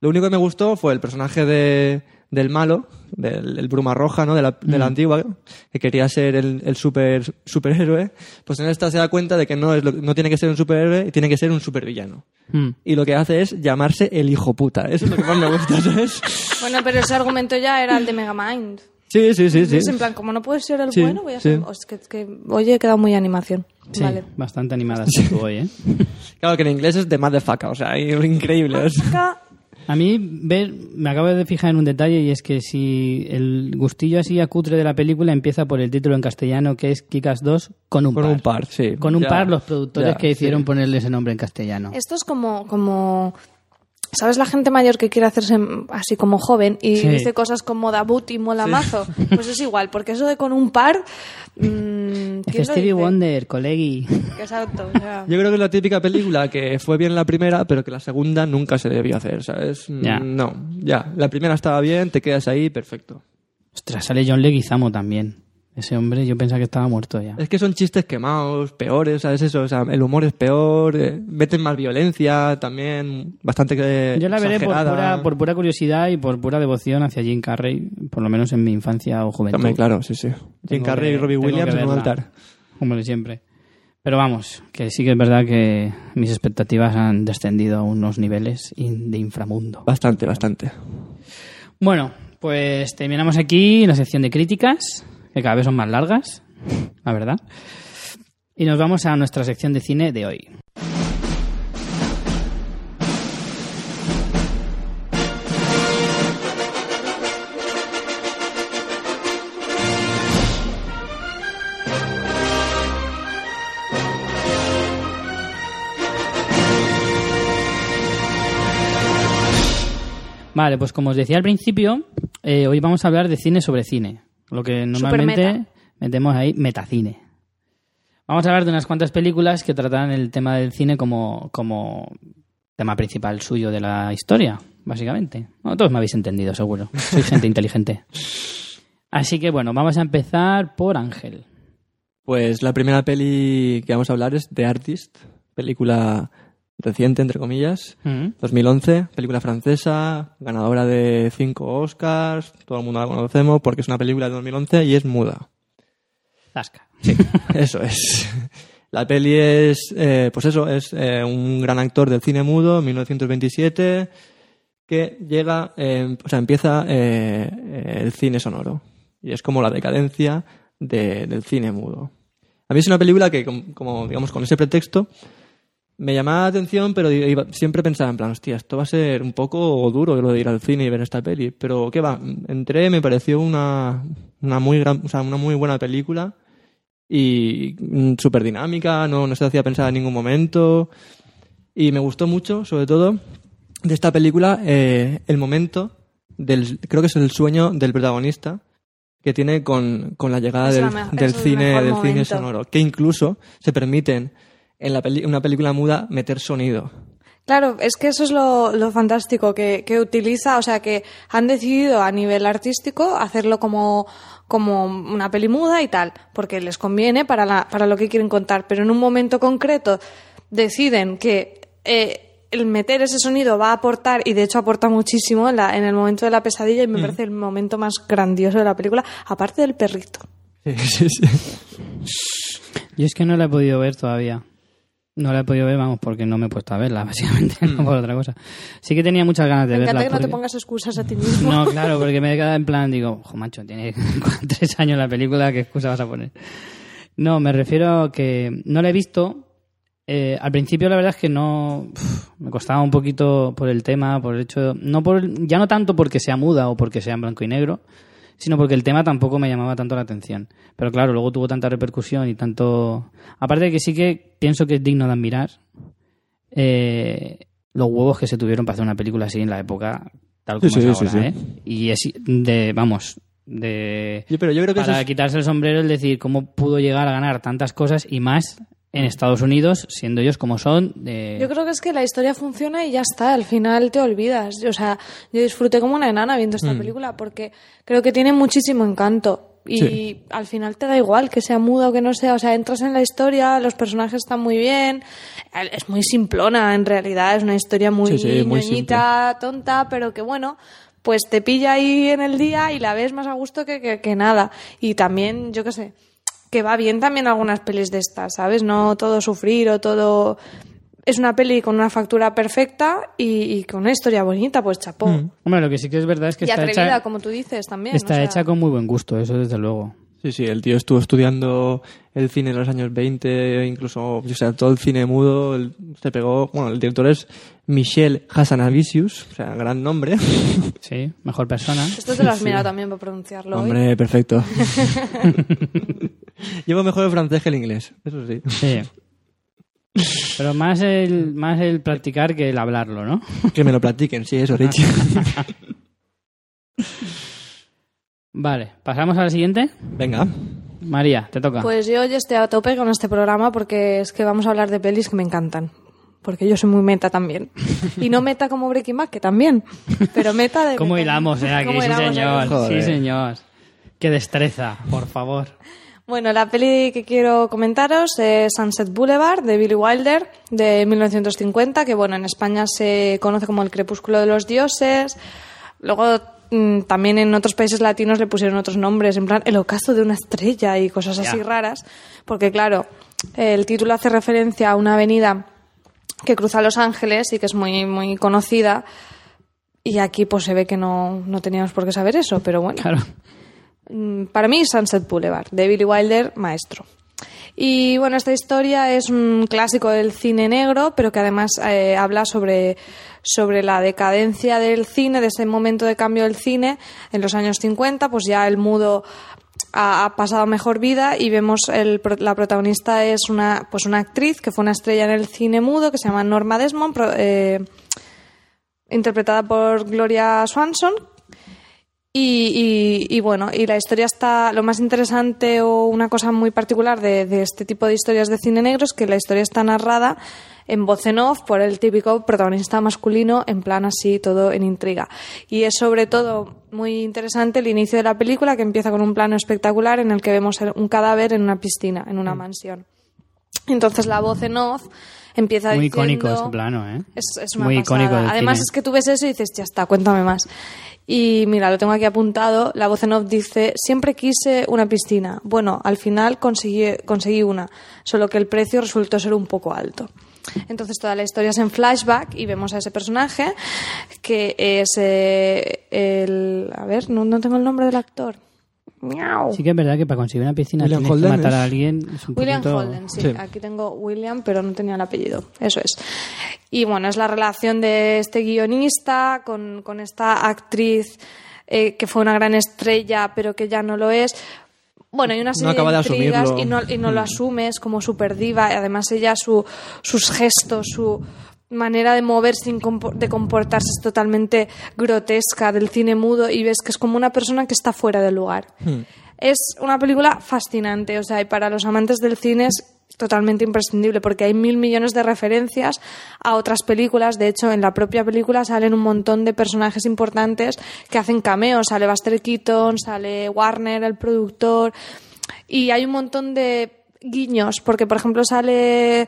Speaker 3: Lo único que me gustó fue el personaje de, del malo, del el Bruma Roja, ¿no? De la, de la antigua, que quería ser el, el super, superhéroe. Pues en esta se da cuenta de que no, es lo- no tiene que ser un superhéroe, tiene que ser un supervillano.
Speaker 1: Mm.
Speaker 3: Y lo que hace es llamarse el hijo puta. Eso es lo que más me gusta, ¿sabes?
Speaker 2: Bueno, pero ese argumento ya era el de Megamind.
Speaker 3: Sí, sí, sí, sí.
Speaker 2: Es en plan, como no puede ser el
Speaker 3: Sí,
Speaker 2: bueno, voy a
Speaker 3: sí.
Speaker 2: ser... oh, es que, que, oye, he quedado muy animación.
Speaker 1: Sí,
Speaker 2: Vale.
Speaker 1: bastante animada hoy, ¿eh?
Speaker 3: Claro que en inglés es de motherfucker, o sea, increíble.
Speaker 1: A mí, ver, me acabo de fijar en un detalle y es que si el gustillo así a cutre de la película empieza por el título en castellano que es Kikas 2 con un
Speaker 3: Con
Speaker 1: par.
Speaker 3: un par, sí.
Speaker 1: Con un
Speaker 3: Ya,
Speaker 1: par los productores
Speaker 3: ya,
Speaker 1: que hicieron
Speaker 3: sí.
Speaker 1: ponerle ese nombre en castellano.
Speaker 2: Esto es como, como, ¿sabes? La gente mayor que quiere hacerse así como joven y
Speaker 1: Sí.
Speaker 2: dice cosas como Dabut y mola mazo. Pues es igual, porque eso de con un par. mmm,
Speaker 1: Es
Speaker 2: ¿quién lo
Speaker 1: Stevie? Wonder, colegui.
Speaker 2: Exacto. o sea,
Speaker 3: Yo creo que es la típica película que fue bien la primera, pero que la segunda nunca se debió hacer, ¿sabes? Mm,
Speaker 1: Ya.
Speaker 3: No, ya. La primera estaba bien, te quedas ahí, perfecto.
Speaker 1: Ostras, sale John Leguizamo también. Ese hombre yo pensaba que estaba muerto ya.
Speaker 3: Es que son chistes quemados, peores, ¿sabes? Eso, o sea, el humor es peor, eh, meten más violencia también, bastante que.
Speaker 1: Yo la veré por pura, por pura curiosidad y por pura devoción hacia Jim Carrey, por lo menos en mi infancia o juventud.
Speaker 3: Hombre, claro, sí, sí. Jim Carrey
Speaker 1: que-
Speaker 3: y Robbie Williams en un altar.
Speaker 1: Como de siempre. Pero vamos, que sí que es verdad que mis expectativas han descendido a unos niveles de inframundo.
Speaker 3: Bastante, bastante.
Speaker 1: Bueno, pues terminamos aquí la sección de críticas, que cada vez son más largas, la verdad. Y nos vamos a nuestra sección de cine de hoy. Vale, pues como os decía al principio, eh, hoy vamos a hablar de cine sobre cine. Lo que normalmente metemos ahí, metacine. Vamos a hablar de unas cuantas películas que tratan el tema del cine como, como tema principal suyo de la historia, básicamente. Bueno, todos me habéis entendido, seguro. Soy gente inteligente. Así que bueno, vamos a empezar por Ángel.
Speaker 3: Pues la primera peli que vamos a hablar es The Artist, película reciente, entre comillas,
Speaker 1: Mm.
Speaker 3: 2011, película francesa, ganadora de cinco Oscars, todo el mundo la conocemos porque es una película de 2011 y es muda.
Speaker 1: Zasca.
Speaker 3: Eso es. La peli es, eh, pues eso, es eh, un gran actor del cine mudo, 1927, que llega, eh, o sea, empieza eh, el cine sonoro. Y es como la decadencia de- del cine mudo. A mí es una película que, com- como, digamos, con ese pretexto, me llamaba la atención, pero iba- siempre pensaba en plan, hostia, esto va a ser un poco duro lo de ir al cine y ver esta peli. Pero, ¿qué va? Entré, me pareció una, una muy gran, o sea, una muy buena película y súper dinámica, no, no se hacía pensar en ningún momento. Y me gustó mucho, sobre todo, de esta película, eh, el momento del, creo que es el sueño del protagonista que tiene con, con la llegada
Speaker 2: Es
Speaker 3: del,
Speaker 2: la
Speaker 3: del cine, del cine sonoro, que incluso se permiten en la peli- una película muda meter sonido.
Speaker 2: Claro, es que eso es lo, lo fantástico, que, que utiliza, o sea, que han decidido a nivel artístico hacerlo como, como una peli muda y tal, porque les conviene para, la, para lo que quieren contar, pero en un momento concreto deciden que eh, el meter ese sonido va a aportar, y de hecho aporta muchísimo en, la- en el momento de la pesadilla, y me parece el momento más grandioso de la película, aparte del perrito.
Speaker 3: Sí, sí, sí.
Speaker 1: Yo es que no la he podido ver todavía. No la he podido ver, vamos, porque no me he puesto a verla, básicamente, no por otra cosa. Sí que tenía muchas ganas de
Speaker 2: Me
Speaker 1: verla.
Speaker 2: encanta que no te pongas excusas a ti mismo.
Speaker 1: No, claro, porque me he quedado en plan, digo, ojo, macho, tiene tres años la película, ¿qué excusa vas a poner? No, me refiero a que no la he visto. Eh, al principio la verdad es que no uf, me costaba un poquito por el tema, por el hecho, no por, ya no tanto porque sea muda o porque sea en blanco y negro, sino porque el tema tampoco me llamaba tanto la atención. Pero claro, luego tuvo tanta repercusión y tanto, aparte de que sí que pienso que es digno de admirar eh, los huevos que se tuvieron para hacer una película así en la época tal como
Speaker 3: Sí,
Speaker 1: es
Speaker 3: sí,
Speaker 1: ahora,
Speaker 3: sí.
Speaker 1: ¿eh? Y es de, vamos, de
Speaker 3: Yo- pero yo creo que
Speaker 1: para
Speaker 3: es-
Speaker 1: quitarse el sombrero el decir cómo pudo llegar a ganar tantas cosas y más en Estados Unidos, siendo ellos como son. De...
Speaker 2: Yo creo que es que la historia funciona y ya está, al final te olvidas. O sea, yo disfruté como una enana viendo esta película porque creo que tiene muchísimo encanto. Y
Speaker 3: Sí.
Speaker 2: al final te da igual que sea muda o que no sea. O sea, entras en la historia, los personajes están muy bien. Es muy simplona en realidad, es una historia muy,
Speaker 3: Sí, sí, muy
Speaker 2: ñoñita, tonta, pero que bueno, pues te pilla ahí en el día y la ves más a gusto que, que, que nada. Y también, yo qué sé, que va bien también algunas pelis de estas, ¿sabes? No todo sufrir o todo... Es una peli con una factura perfecta y, y con una historia bonita, pues chapó.
Speaker 1: Hombre, lo que sí que es verdad es que
Speaker 2: Y
Speaker 1: está
Speaker 2: atrevida,
Speaker 1: hecha,
Speaker 2: como tú dices, también.
Speaker 1: está
Speaker 2: o sea,
Speaker 1: hecha con muy buen gusto, eso desde luego.
Speaker 3: Sí, sí, el tío estuvo estudiando el cine en los años 20, incluso, o sea, todo el cine mudo, el- se pegó, bueno, el director es Michel Hassanavicius, o sea, gran nombre.
Speaker 1: Sí, mejor persona.
Speaker 2: Esto te lo has mirado también para pronunciarlo hoy.
Speaker 3: Hombre, perfecto. Llevo mejor el francés que el inglés, eso sí.
Speaker 1: Sí. Pero más el, más el practicar que el hablarlo, ¿no?
Speaker 3: Que me lo platiquen, sí, eso, Richie.
Speaker 1: Vale, ¿pasamos a la siguiente?
Speaker 3: Venga.
Speaker 1: María, te toca.
Speaker 2: Pues yo hoy estoy a tope con este programa porque es que vamos a hablar de pelis que me encantan. Porque yo soy muy meta también. Y no meta como Breaking Bad, que también. Pero meta de...
Speaker 1: ¿Cómo hilamos, eh? Aquí,
Speaker 2: ¿Cómo
Speaker 1: sí,
Speaker 2: hilamos
Speaker 1: señor.
Speaker 3: Joder.
Speaker 1: Sí, señor. Qué destreza, por favor.
Speaker 2: Bueno, la peli que quiero comentaros es Sunset Boulevard de Billy Wilder de 1950, que bueno, en España se conoce como El crepúsculo de los dioses. Luego también en otros países latinos le pusieron otros nombres, en plan El ocaso de una estrella y cosas así raras, porque claro, el título hace referencia a una avenida que cruza Los Ángeles y que es muy muy conocida. Y aquí pues se ve que no, no teníamos por qué saber eso, pero bueno.
Speaker 1: Claro.
Speaker 2: Mm, Para mí, Sunset Boulevard, de Billy Wilder, maestro. Y bueno, esta historia es un clásico del cine negro, pero que además eh, habla sobre, sobre la decadencia del cine, de ese momento de cambio del cine. En los años 50, pues ya el mudo ha, pasado mejor vida y vemos el, la protagonista es una, pues una actriz que fue una estrella en el cine mudo que se llama Norma Desmond, pro- eh, interpretada por Gloria Swanson, y bueno, y la historia está. Lo más interesante o una cosa muy particular de, de este tipo de historias de cine negro es que la historia está narrada en voz en off por el típico protagonista masculino, en plan así, todo en intriga. Y es sobre todo muy interesante el inicio de la película, que empieza con un plano espectacular en el que vemos un cadáver en una piscina, en una mansión. Entonces la voz en off empieza
Speaker 1: Muy
Speaker 2: diciendo...
Speaker 1: icónico ese plano, ¿eh?
Speaker 2: Es, es una
Speaker 1: Muy
Speaker 2: pasada.
Speaker 1: icónico
Speaker 2: Además
Speaker 1: cine.
Speaker 2: es que tú ves eso y dices, ya está, cuéntame más. Y mira, lo tengo aquí apuntado. La voz en off dice, siempre quise una piscina. Bueno, al final conseguí, conseguí una, solo que el precio resultó ser un poco alto. Entonces toda la historia es en flashback y vemos a ese personaje que es eh, el... A ver, no, no tengo el nombre del actor.
Speaker 1: Sí que es verdad que para conseguir una piscina
Speaker 3: William
Speaker 1: tienes que
Speaker 3: Holden
Speaker 1: matar
Speaker 3: es-
Speaker 1: a alguien. Es un
Speaker 2: William
Speaker 1: poquito-
Speaker 2: Holden, sí.
Speaker 3: Sí.
Speaker 2: Aquí tengo William, pero no tenía el apellido. Eso es. Y bueno, es la relación de este guionista con, con esta actriz eh, que fue una gran estrella, pero que ya no lo es. Bueno, hay una serie
Speaker 3: acaba
Speaker 2: de
Speaker 3: de
Speaker 2: intrigas y no, y no lo asumes como super diva. Y además ella, su, sus gestos, su manera de moverse, de comportarse es totalmente grotesca del cine mudo y ves que es como una persona que está fuera del lugar. Es una película fascinante, o sea, y para los amantes del cine es totalmente imprescindible porque hay mil millones de referencias a otras películas. De hecho, en la propia película salen un montón de personajes importantes que hacen cameos. Sale Buster Keaton, sale Warner, el productor, y hay un montón de guiños porque, por ejemplo, sale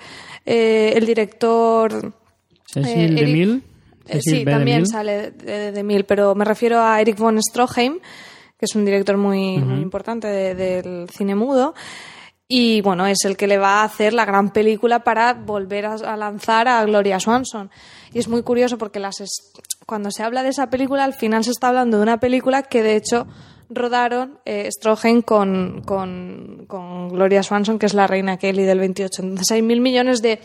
Speaker 2: eh, el director eh, Eric-
Speaker 1: DeMille.
Speaker 2: eh, sí, también sale de, de Mil, pero me refiero a Eric von Stroheim, que es un director muy, muy importante de- del cine mudo. Y bueno, es el que le va a hacer la gran película para volver a, lanzar a Gloria Swanson. Y es muy curioso porque las cuando se habla de esa película, al final se está hablando de una película que de hecho rodaron eh, con, con Gloria Swanson, que es la reina Kelly del 28. Entonces hay mil millones de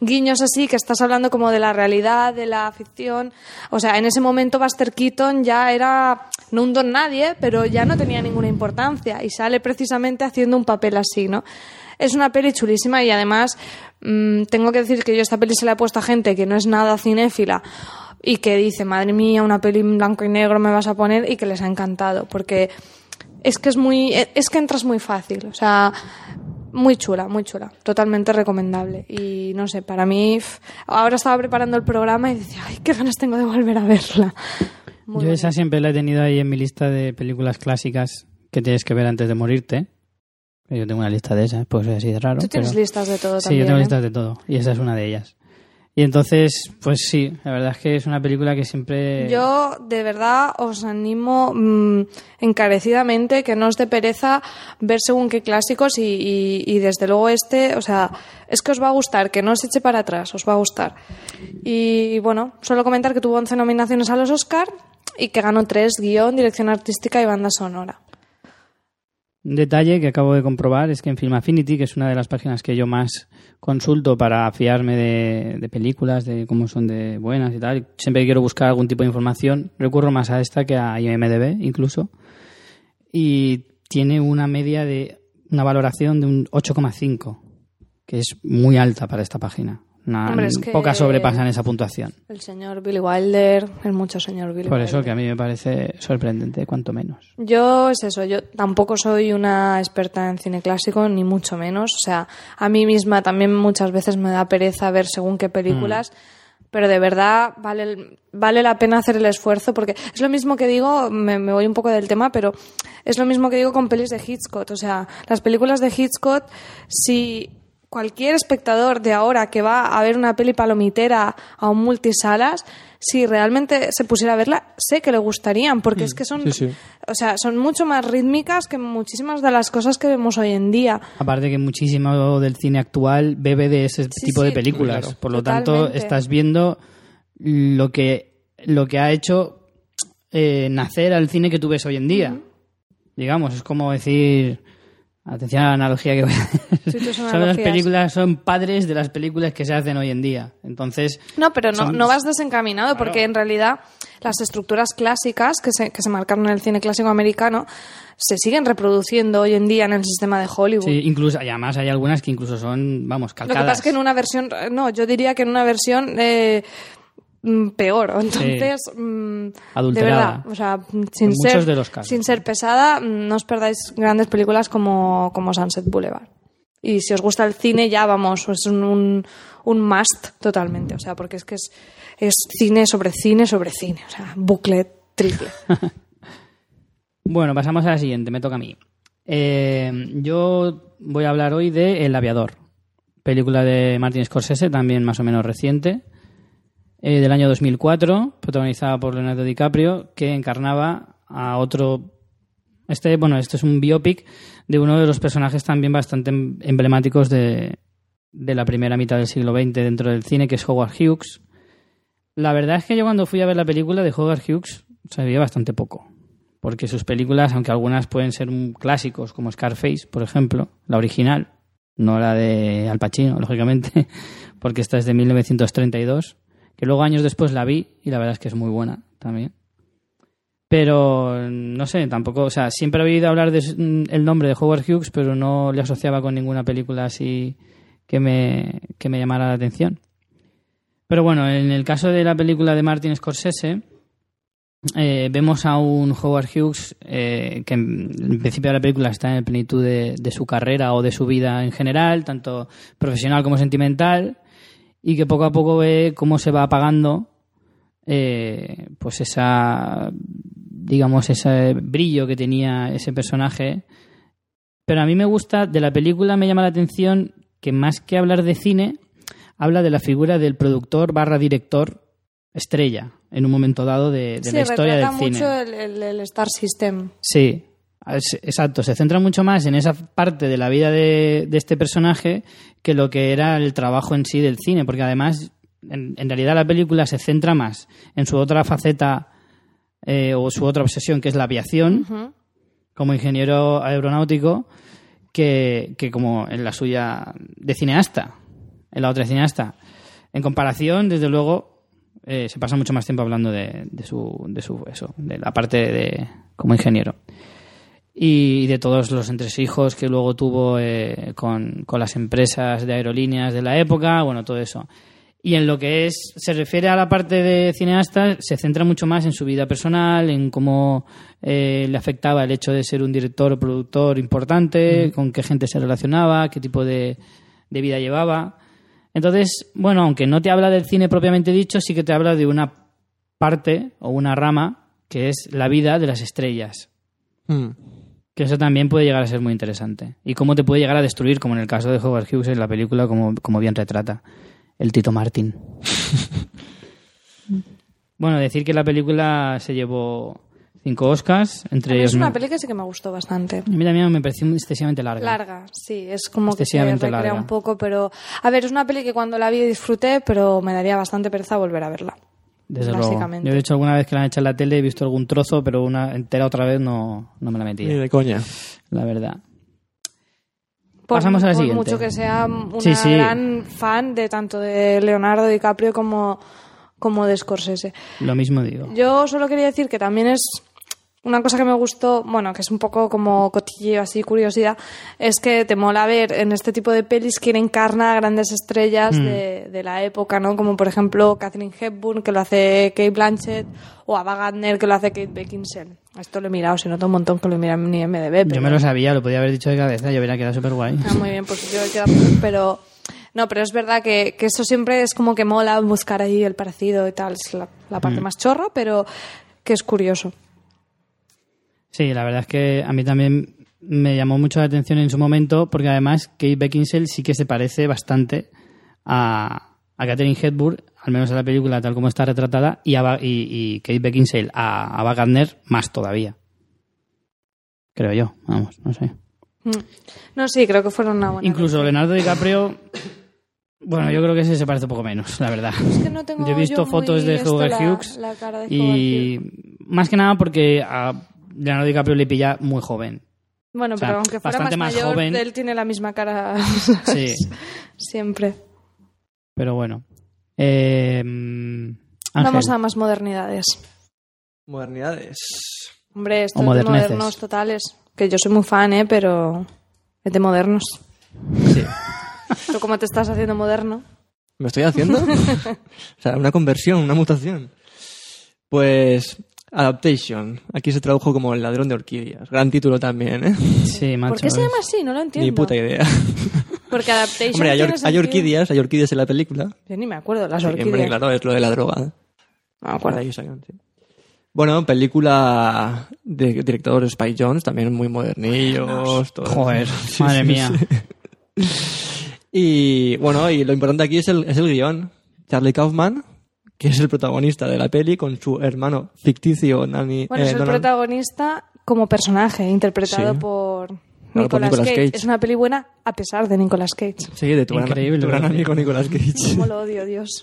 Speaker 2: guiños así que estás hablando como de la realidad, de la ficción. O sea, en ese momento Buster Keaton ya era no un don nadie, pero ya no tenía ninguna importancia y sale precisamente haciendo un papel así, ¿no? Es una peli chulísima y además mm, tengo que decir que yo esta peli se la he puesto a gente que no es nada cinéfila y que dice, madre mía, una peli en blanco y negro me vas a poner y que les ha encantado porque es que es muy es que entras muy fácil, o sea, muy chula, muy chula, totalmente recomendable. Y no sé, para mí, ahora estaba preparando el programa y decía, ay, qué ganas tengo de volver a verla. Muy
Speaker 1: Yo esa siempre la he tenido ahí en mi lista de películas clásicas que tienes que ver antes de morirte. Yo tengo una lista de esas, pues así de raro.
Speaker 2: Tú tienes
Speaker 1: pero-
Speaker 2: listas de todo
Speaker 1: Sí,
Speaker 2: también.
Speaker 1: yo tengo
Speaker 2: ¿eh?
Speaker 1: listas de todo. Y esa es una de ellas. Y entonces, pues sí, la verdad es que es una película que siempre...
Speaker 2: Yo de verdad os animo mm, encarecidamente que no os dé pereza ver según qué clásicos y, y- y desde luego este, o sea, es que os va a gustar, que no os eche para atrás, os va a gustar. Y bueno, solo comentar que tuvo 11 nominaciones a los Oscar y que ganó 3, guion, dirección artística y banda sonora.
Speaker 1: Un detalle que acabo de comprobar es que en Film Affinity, que es una de las páginas que yo más consulto para fiarme de, de películas, de cómo son de buenas y tal, siempre quiero buscar algún tipo de información, recurro más a esta que a IMDB incluso. Y tiene una media de una valoración de un 8,5, que es muy alta para esta página. Una-
Speaker 2: Hombre, es que-
Speaker 1: Pocas sobrepasan esa puntuación.
Speaker 2: El señor Billy Wilder, el mucho señor Billy
Speaker 1: Por
Speaker 2: Wilder.
Speaker 1: eso que a mí me parece sorprendente, cuanto menos.
Speaker 2: Yo es eso, yo tampoco soy una experta en cine clásico, ni mucho menos. O sea, a mí misma también muchas veces me da pereza ver según qué películas, pero de verdad vale, vale la pena hacer el esfuerzo, porque es lo mismo que digo, me, me voy un poco del tema, pero es lo mismo que digo con pelis de Hitchcock. O sea, las películas de Hitchcock, si cualquier espectador de ahora que va a ver una peli palomitera a un multisalas, si realmente se pusiera a verla, sé que le gustarían, porque es que son,
Speaker 3: sí, sí.
Speaker 2: o sea, son mucho más rítmicas que muchísimas de las cosas que vemos hoy en día.
Speaker 1: Aparte que muchísimo del cine actual bebe de ese
Speaker 2: Sí,
Speaker 1: tipo
Speaker 2: sí,
Speaker 1: de películas.
Speaker 3: claro.
Speaker 1: Por lo tanto, estás viendo lo que, lo que ha hecho eh, nacer al cine que tú ves hoy en día. Digamos, es como decir... Atención a la analogía que voy a hacer.
Speaker 2: Sí,
Speaker 1: Son las películas, son padres de las películas que se hacen hoy en día. Entonces,
Speaker 2: No, pero no,
Speaker 1: Son-
Speaker 2: no vas desencaminado, porque en realidad las estructuras clásicas que se, que se marcaron en el cine clásico americano se siguen reproduciendo hoy en día en el sistema de Hollywood.
Speaker 1: sí, incluso, y además hay algunas que incluso son, vamos,
Speaker 2: Lo
Speaker 1: calcadas.
Speaker 2: que pasa es que en una versión, no, yo diría que en una versión eh, peor. Entonces, mm, de verdad, o sea, sin
Speaker 1: En
Speaker 2: ser,
Speaker 1: de los casos.
Speaker 2: sin ser pesada, mm, no os perdáis grandes películas como, como Sunset Boulevard. Y si os gusta el cine, ya vamos, es un, un, un must totalmente. O sea, porque es que es, es cine sobre cine sobre cine. O sea, bucle triple.
Speaker 1: Bueno, pasamos a la siguiente, me toca a mí. Eh, yo voy a hablar hoy de El Aviador, película de Martin Scorsese, también más o menos reciente, eh, del año 2004, protagonizada por Leonardo DiCaprio, que encarnaba a otro... Este, bueno, este es un biopic de uno de los personajes también bastante em- emblemáticos de, de la primera mitad del siglo XX dentro del cine, que es Howard Hughes. La verdad es que yo cuando fui a ver la película de Howard Hughes sabía bastante poco porque sus películas, aunque algunas pueden ser clásicos, como Scarface, por ejemplo, la original, no la de Al Pacino, lógicamente, porque esta es de 1932, que luego años después la vi y la verdad es que es muy buena también. Pero no sé, tampoco, o sea, siempre he oído hablar del nombre de Howard Hughes, pero no le asociaba con ninguna película así que me, que me llamara la atención. Pero bueno, en el caso de la película de Martin Scorsese, eh, vemos a un Howard Hughes eh, que en, principio de la película está en plenitud de su carrera o de su vida en general, tanto profesional como sentimental, y que poco a poco ve cómo se va apagando eh, pues esa digamos ese brillo que tenía ese personaje. Pero a mí me gusta de la película me llama la atención que más que hablar de cine habla de la figura del productor barra director estrella en un momento dado de, de
Speaker 2: sí,
Speaker 1: la historia del cine.
Speaker 2: mucho el, el- el Star System.
Speaker 1: Sí, exacto. Se centra mucho más en esa parte de la vida de, de este personaje que lo que era el trabajo en sí del cine, porque además, en, en realidad, la película se centra más en su otra faceta eh, o su otra obsesión, que es la aviación, como ingeniero aeronáutico, que, que como en la suya de cineasta, en la otra de cineasta. En comparación, desde luego, eh, se pasa mucho más tiempo hablando de, de su, de su eso, de la parte de como ingeniero. Y de todos los entresijos que luego tuvo eh, con, con las empresas de aerolíneas de la época, bueno, todo eso. Y en lo que es, se refiere a la parte de cineasta, se centra mucho más en su vida personal, en cómo eh, le afectaba el hecho de ser un director o productor importante, con qué gente se relacionaba, qué tipo de, de vida llevaba. Entonces, bueno, aunque no te habla del cine propiamente dicho, sí que te habla de una parte o una rama que es la vida de las estrellas.
Speaker 3: Mm.
Speaker 1: Que eso también puede llegar a ser muy interesante. Y cómo te puede llegar a destruir, como en el caso de Howard Hughes en la película, como, como bien retrata el Tito Martin. bueno, decir que la película se llevó cinco Oscars, entre ellos...
Speaker 2: es una peli que sí que me gustó bastante.
Speaker 1: A mí también me pareció excesivamente larga.
Speaker 2: Larga, sí, es como que se recrea
Speaker 1: larga.
Speaker 2: un poco, pero... A ver, es una peli que cuando la vi disfruté, pero me daría bastante pereza volver a verla.
Speaker 1: Desde luego. Yo he hecho alguna vez que la han hecho en la tele, he visto algún trozo, pero una entera otra vez no, no me la metí.
Speaker 3: Ni de coña.
Speaker 1: La verdad.
Speaker 2: Por,
Speaker 1: Pasamos a la
Speaker 2: por
Speaker 1: siguiente.
Speaker 2: mucho que sea una
Speaker 1: Sí, sí.
Speaker 2: gran fan de tanto de Leonardo DiCaprio como, como de Scorsese.
Speaker 1: Lo mismo digo.
Speaker 2: Yo solo quería decir que también es una cosa que me gustó, bueno, que es un poco como cotilleo, así curiosidad, es que te mola ver en este tipo de pelis quién encarna a grandes estrellas
Speaker 1: Mm.
Speaker 2: de, de la época, ¿no? Como por ejemplo Catherine Hepburn, que lo hace Kate Blanchett, o Ava Gardner, que lo hace Kate Beckinsale. Esto lo he mirado, se nota un montón que lo mira en MDB. Pero...
Speaker 1: Yo me lo sabía, lo podía haber dicho de cabeza, yo hubiera quedado súper guay.
Speaker 2: Ah, muy bien, pues yo he quedado pero no, pero es verdad que, que eso siempre es como que mola buscar ahí el parecido y tal, es la, la parte más chorra, pero que es curioso.
Speaker 1: Sí, la verdad es que a mí también me llamó mucho la atención en su momento, porque además Kate Beckinsale sí que se parece bastante a, a Catherine Hepburn, al menos en la película tal como está retratada, y, a, Ava- y, y Kate Beckinsale a Ava Gardner más todavía. Creo yo, vamos, no sé.
Speaker 2: Mm. No, sí, creo que fueron una buena.
Speaker 1: Incluso Leonardo DiCaprio, bueno, yo creo que ese se parece un poco menos, la verdad.
Speaker 2: Es que no tengo
Speaker 1: Yo he visto fotos de
Speaker 2: la-
Speaker 1: Hughes
Speaker 2: la de
Speaker 1: y
Speaker 2: Hughes.
Speaker 1: más que nada porque a Leonardo DiCaprio le pilla muy joven.
Speaker 2: Bueno,
Speaker 1: o sea,
Speaker 2: pero aunque fuera
Speaker 1: bastante
Speaker 2: más,
Speaker 1: más
Speaker 2: mayor,
Speaker 1: joven.
Speaker 2: él tiene la misma cara
Speaker 1: Sí.
Speaker 2: siempre.
Speaker 1: Pero bueno. Eh, Ángel,
Speaker 2: Vamos a más modernidades.
Speaker 3: Modernidades.
Speaker 2: Hombre, esto
Speaker 1: O
Speaker 2: es de modernos totales. Que yo soy muy fan, ¿eh? Pero es de modernos.
Speaker 3: Sí.
Speaker 2: ¿Tú cómo te estás haciendo moderno?
Speaker 3: ¿Me estoy haciendo? o sea, una conversión, una mutación. Pues Adaptation. Aquí se tradujo como El ladrón de orquídeas. Gran título también, ¿eh?
Speaker 1: Sí, macho.
Speaker 2: ¿Por qué se llama así? No lo entiendo.
Speaker 3: Ni puta idea.
Speaker 2: Porque Adaptation
Speaker 3: Hombre, hay, or- orquídeas, hay orquídeas en la película.
Speaker 2: Yo ni me acuerdo, las
Speaker 3: Sí,
Speaker 2: orquídeas.
Speaker 3: hombre, claro, es lo de la droga.
Speaker 2: No me acuerdo.
Speaker 3: ahí sacan, sí. Bueno, película de director Spike Jones, también muy modernillos. todo.
Speaker 1: Joder,
Speaker 3: Sí,
Speaker 1: madre
Speaker 3: sí,
Speaker 1: mía.
Speaker 3: sí. Y bueno, y lo importante aquí es el, es el guion. Charlie Kaufman, que es el protagonista de la peli, con su hermano ficticio, Nani.
Speaker 2: Bueno,
Speaker 3: eh,
Speaker 2: es el
Speaker 3: Donald-
Speaker 2: protagonista como personaje, interpretado
Speaker 3: Sí.
Speaker 2: por
Speaker 3: por
Speaker 2: Nicolas,
Speaker 3: Nicolas
Speaker 2: Cage.
Speaker 3: Cage.
Speaker 2: Es una peli buena a pesar de Nicolas Cage.
Speaker 3: Sí, de tu gran, amigo Nicolas Cage.
Speaker 2: Cómo lo odio, Dios.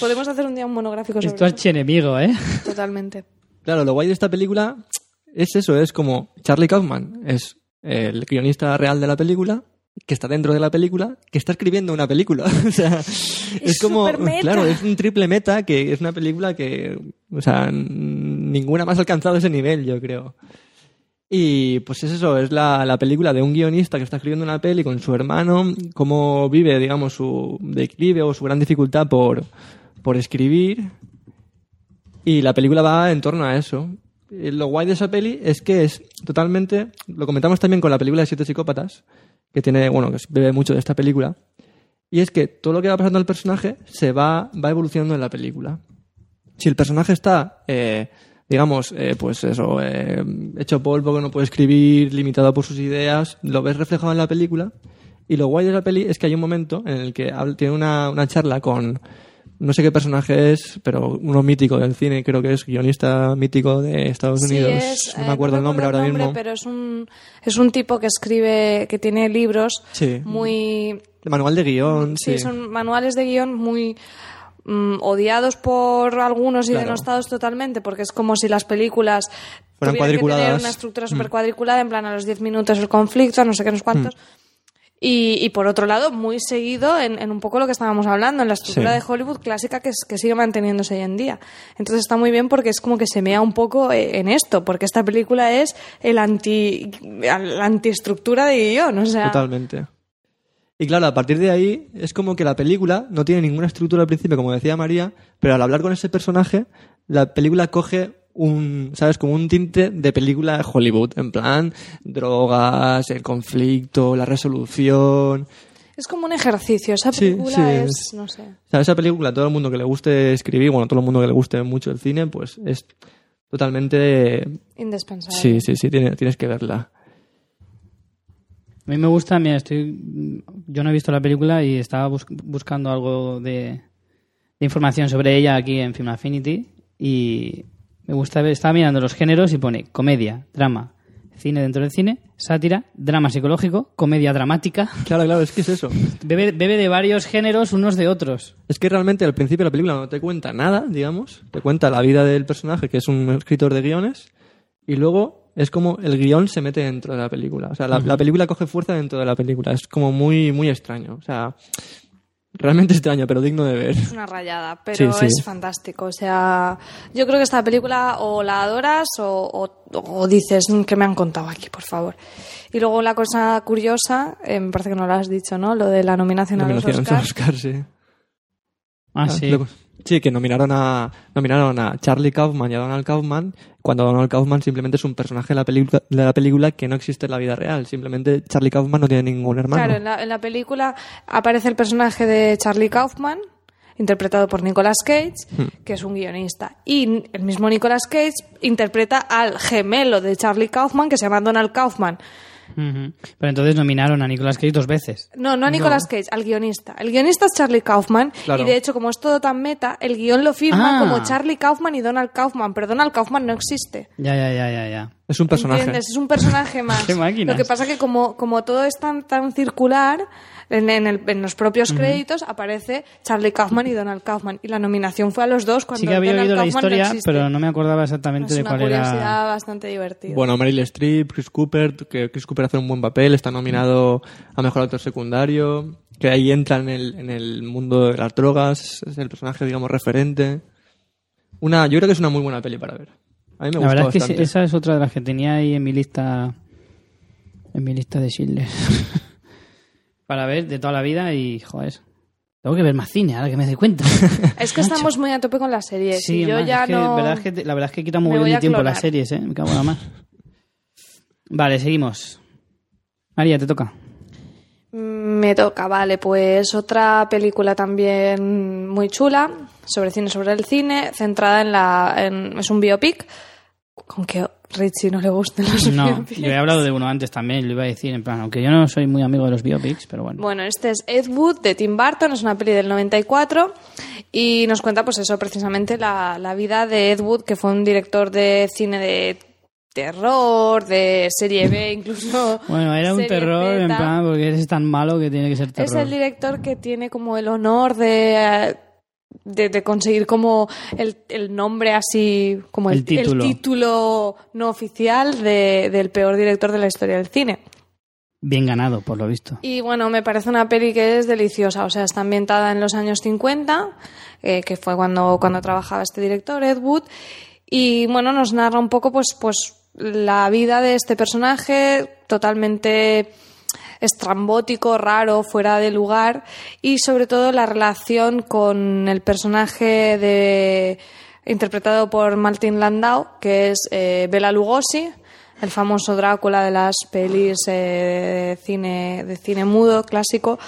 Speaker 2: Podemos hacer un día un monográfico sobre
Speaker 1: Esto es
Speaker 2: eso.
Speaker 1: enemigo, ¿eh?
Speaker 2: Totalmente.
Speaker 3: Claro, lo guay de esta película es eso, es como Charlie Kaufman es el guionista real de la película, que está dentro de la película, que está escribiendo una película. o sea, es, como, claro, es un triple meta que es una película que, o sea, ninguna más ha alcanzado ese nivel, yo creo. Y pues es eso, es la, la película de un guionista que está escribiendo una peli con su hermano, cómo vive, digamos, su declive o su gran dificultad por, por escribir. Y la película va en torno a eso. Y lo guay de esa peli es que es totalmente. Lo comentamos también con la película de Siete Psicópatas, que tiene, bueno, que bebe mucho de esta película. Y es que todo lo que va pasando al personaje se va, va evolucionando en la película. Si el personaje está, eh, digamos, eh, pues eso, eh, hecho polvo, que no puede escribir, limitado por sus ideas, lo ves reflejado en la película. Y lo guay de la peli es que hay un momento en el que tiene una, una charla con no sé qué personaje es, pero uno mítico del cine, creo que es guionista mítico de Estados
Speaker 2: Sí,
Speaker 3: Unidos.
Speaker 2: es,
Speaker 3: no
Speaker 2: eh,
Speaker 3: me acuerdo el nombre ahora mismo.
Speaker 2: Pero es un, es un tipo que escribe, que tiene libros
Speaker 3: Sí.
Speaker 2: muy...
Speaker 3: Manual de guion,
Speaker 2: Sí,
Speaker 3: sí.
Speaker 2: son manuales de guion muy mm, odiados por algunos y
Speaker 3: Claro.
Speaker 2: denostados totalmente, porque es como si las películas
Speaker 3: Fueran
Speaker 2: tuvieran que tener.
Speaker 3: Mm.
Speaker 2: una estructura súper cuadriculada, en plan a los 10 minutos el conflicto, no sé qué, no sé cuántos. Y, y por otro lado, muy seguido en, en un poco lo que estábamos hablando, en la estructura
Speaker 3: Sí.
Speaker 2: de Hollywood clásica que, es- que sigue manteniéndose hoy en día. Entonces está muy bien porque es como que se mea un poco eh, en esto, porque esta película es el anti, la antiestructura de guion, o sea...
Speaker 3: Totalmente. Y claro, a partir de ahí es como que la película no tiene ninguna estructura al principio, como decía María, pero al hablar con ese personaje, la película coge un, ¿sabes? Como un tinte de película de Hollywood, en plan drogas, el conflicto, la resolución.
Speaker 2: Es como un ejercicio, esa película
Speaker 3: sí,
Speaker 2: es,
Speaker 3: es-
Speaker 2: no sé...
Speaker 3: O sea, esa película, todo el mundo que le guste escribir, bueno, todo el mundo que le guste mucho el cine, pues es totalmente...
Speaker 2: Indispensable.
Speaker 3: Sí, sí, sí, tiene- tienes que verla.
Speaker 1: A mí me gusta, mira, estoy, yo no he visto la película y estaba bus- buscando algo de, de información sobre ella aquí en Film Affinity y me gusta ver, estaba mirando los géneros y pone comedia, drama, cine dentro del cine, sátira, drama psicológico, comedia dramática.
Speaker 3: Claro, claro, es que es eso.
Speaker 1: Bebe, bebe de varios géneros unos de otros.
Speaker 3: Es que realmente al principio de la película no te cuenta nada, digamos. Te cuenta la vida del personaje, que es un escritor de guiones, y luego es como el guion se mete dentro de la película. O sea, la, la película coge fuerza dentro de la película. Es como muy, muy extraño. O sea, realmente extraño, pero digno de ver.
Speaker 2: Es una rayada, pero
Speaker 3: Sí, sí.
Speaker 2: es fantástico. O sea, yo creo que esta película o la adoras o, o- o dices "Mm, que me han contado aquí, por favor. Y luego la cosa curiosa, eh, me parece que no lo has dicho, ¿no? Lo de la nominación a los Oscars.
Speaker 3: Oscar, sí.
Speaker 1: Ah, sí.
Speaker 3: Luego- sí, que nominaron a, nominaron a Charlie Kaufman y a Donald Kaufman, cuando Donald Kaufman simplemente es un personaje de la, película, de la película que no existe en la vida real. Simplemente Charlie Kaufman no tiene ningún hermano.
Speaker 2: Claro, en la, en la película aparece el personaje de Charlie Kaufman, interpretado por Nicolas Cage,
Speaker 3: Hmm.
Speaker 2: que es un guionista. Y el mismo Nicolas Cage interpreta al gemelo de Charlie Kaufman, que se llama Donald Kaufman.
Speaker 1: Pero entonces nominaron a Nicolas Cage dos veces.
Speaker 2: No, no a Nicolas Cage, al guionista. El guionista es Charlie Kaufman
Speaker 3: Claro.
Speaker 2: y de hecho, como es todo tan meta, el guion lo firma
Speaker 1: Ah.
Speaker 2: como Charlie Kaufman y Donald Kaufman, pero Donald Kaufman no existe.
Speaker 1: Ya, ya, ya, ya, ya.
Speaker 3: Es un personaje.
Speaker 2: ¿Entiendes? Es un personaje más.
Speaker 1: Qué.
Speaker 2: Lo que pasa que como, como todo es tan, tan circular, en, en el- en los propios créditos aparece Charlie Kaufman y Donald Kaufman. Y la nominación fue a los dos cuando
Speaker 1: Sí que había
Speaker 2: Donald
Speaker 1: oído la
Speaker 2: Kaufman no
Speaker 1: historia, pero no me acordaba exactamente
Speaker 2: Es
Speaker 1: de
Speaker 2: una
Speaker 1: cuál
Speaker 2: curiosidad
Speaker 1: era.
Speaker 2: bastante divertida.
Speaker 3: Bueno, Meryl Streep, Chris Cooper, que Chris Cooper hace un buen papel, está nominado a Mejor Actor Secundario, que ahí entra en el, en el mundo de las drogas, es el personaje, digamos, referente. Una, yo creo que es una muy buena peli para ver. A mí me
Speaker 1: La
Speaker 3: gustó
Speaker 1: verdad es que
Speaker 3: bastante.
Speaker 1: esa es otra de las que tenía ahí en mi lista. En mi lista de Schindler. Para ver de toda la vida y, joder. Tengo que ver más cine, ahora que me doy cuenta.
Speaker 2: es que estamos muy a tope con las series.
Speaker 1: Sí,
Speaker 2: y yo
Speaker 1: más,
Speaker 2: ya
Speaker 1: es que,
Speaker 2: no...
Speaker 1: verdad es que te- la verdad es que quita muy bien mi tiempo
Speaker 2: clonar.
Speaker 1: las series, ¿eh? Me cago en la mar. Vale, seguimos. María, te toca.
Speaker 2: Me toca, vale, pues otra película también muy chula, sobre cine sobre el cine, centrada en la... en- es un biopic, con que Richie no le gusten los
Speaker 1: No,
Speaker 2: biopics.
Speaker 1: yo he hablado de uno antes también, lo iba a decir, en plan, aunque yo no soy muy amigo de los biopics, pero bueno.
Speaker 2: Bueno, este es Ed Wood de Tim Burton, es una peli del 94 y nos cuenta pues eso, precisamente la, la vida de Ed Wood, que fue un director de cine de terror, de serie B, incluso.
Speaker 1: Bueno, era un terror en plan porque eres tan malo que tiene que ser terror.
Speaker 2: Es el director que tiene como el honor de, eh, de, de conseguir como el, el nombre así, como el,
Speaker 1: El título.
Speaker 2: título no oficial de- del peor director de la historia del cine.
Speaker 1: Bien ganado, por lo visto.
Speaker 2: Y bueno, me parece una peli que es deliciosa. O sea, está ambientada en los años 50, eh, que fue cuando, cuando trabajaba este director, Ed Wood. Y bueno, nos narra un poco, pues, pues, la vida de este personaje totalmente estrambótico, raro, fuera de lugar. Y sobre todo la relación con el personaje de interpretado por Martin Landau, que es eh, Bela Lugosi, el famoso Drácula de las pelis eh, de, cine, de cine mudo clásico.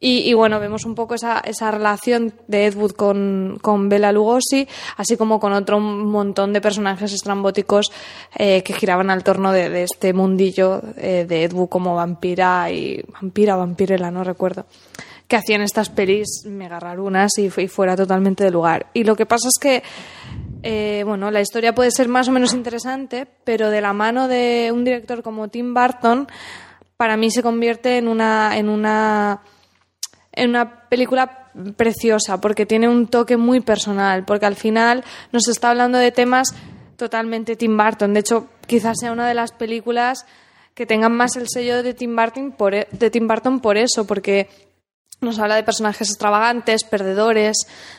Speaker 2: Y, y bueno, vemos un poco esa, esa relación de Ed Wood con, con Bela Lugosi, así como con otro montón de personajes estrambóticos eh, que giraban al torno de, de este mundillo eh, de Ed Wood como vampira y vampira, vampirela, no recuerdo que hacían estas pelis mega rarunas y, y fuera totalmente de lugar. Y lo que pasa es que, eh, bueno, la historia puede ser más o menos interesante, pero de la mano de un director como Tim Burton, para mí se convierte en una, en una, en una película preciosa, porque tiene un toque muy personal, porque al final nos está hablando de temas totalmente Tim Burton. De hecho, quizás sea una de las películas que tengan más el sello de Tim Burton por, e- de Tim Burton por eso, porque nos habla de personajes extravagantes, perdedores,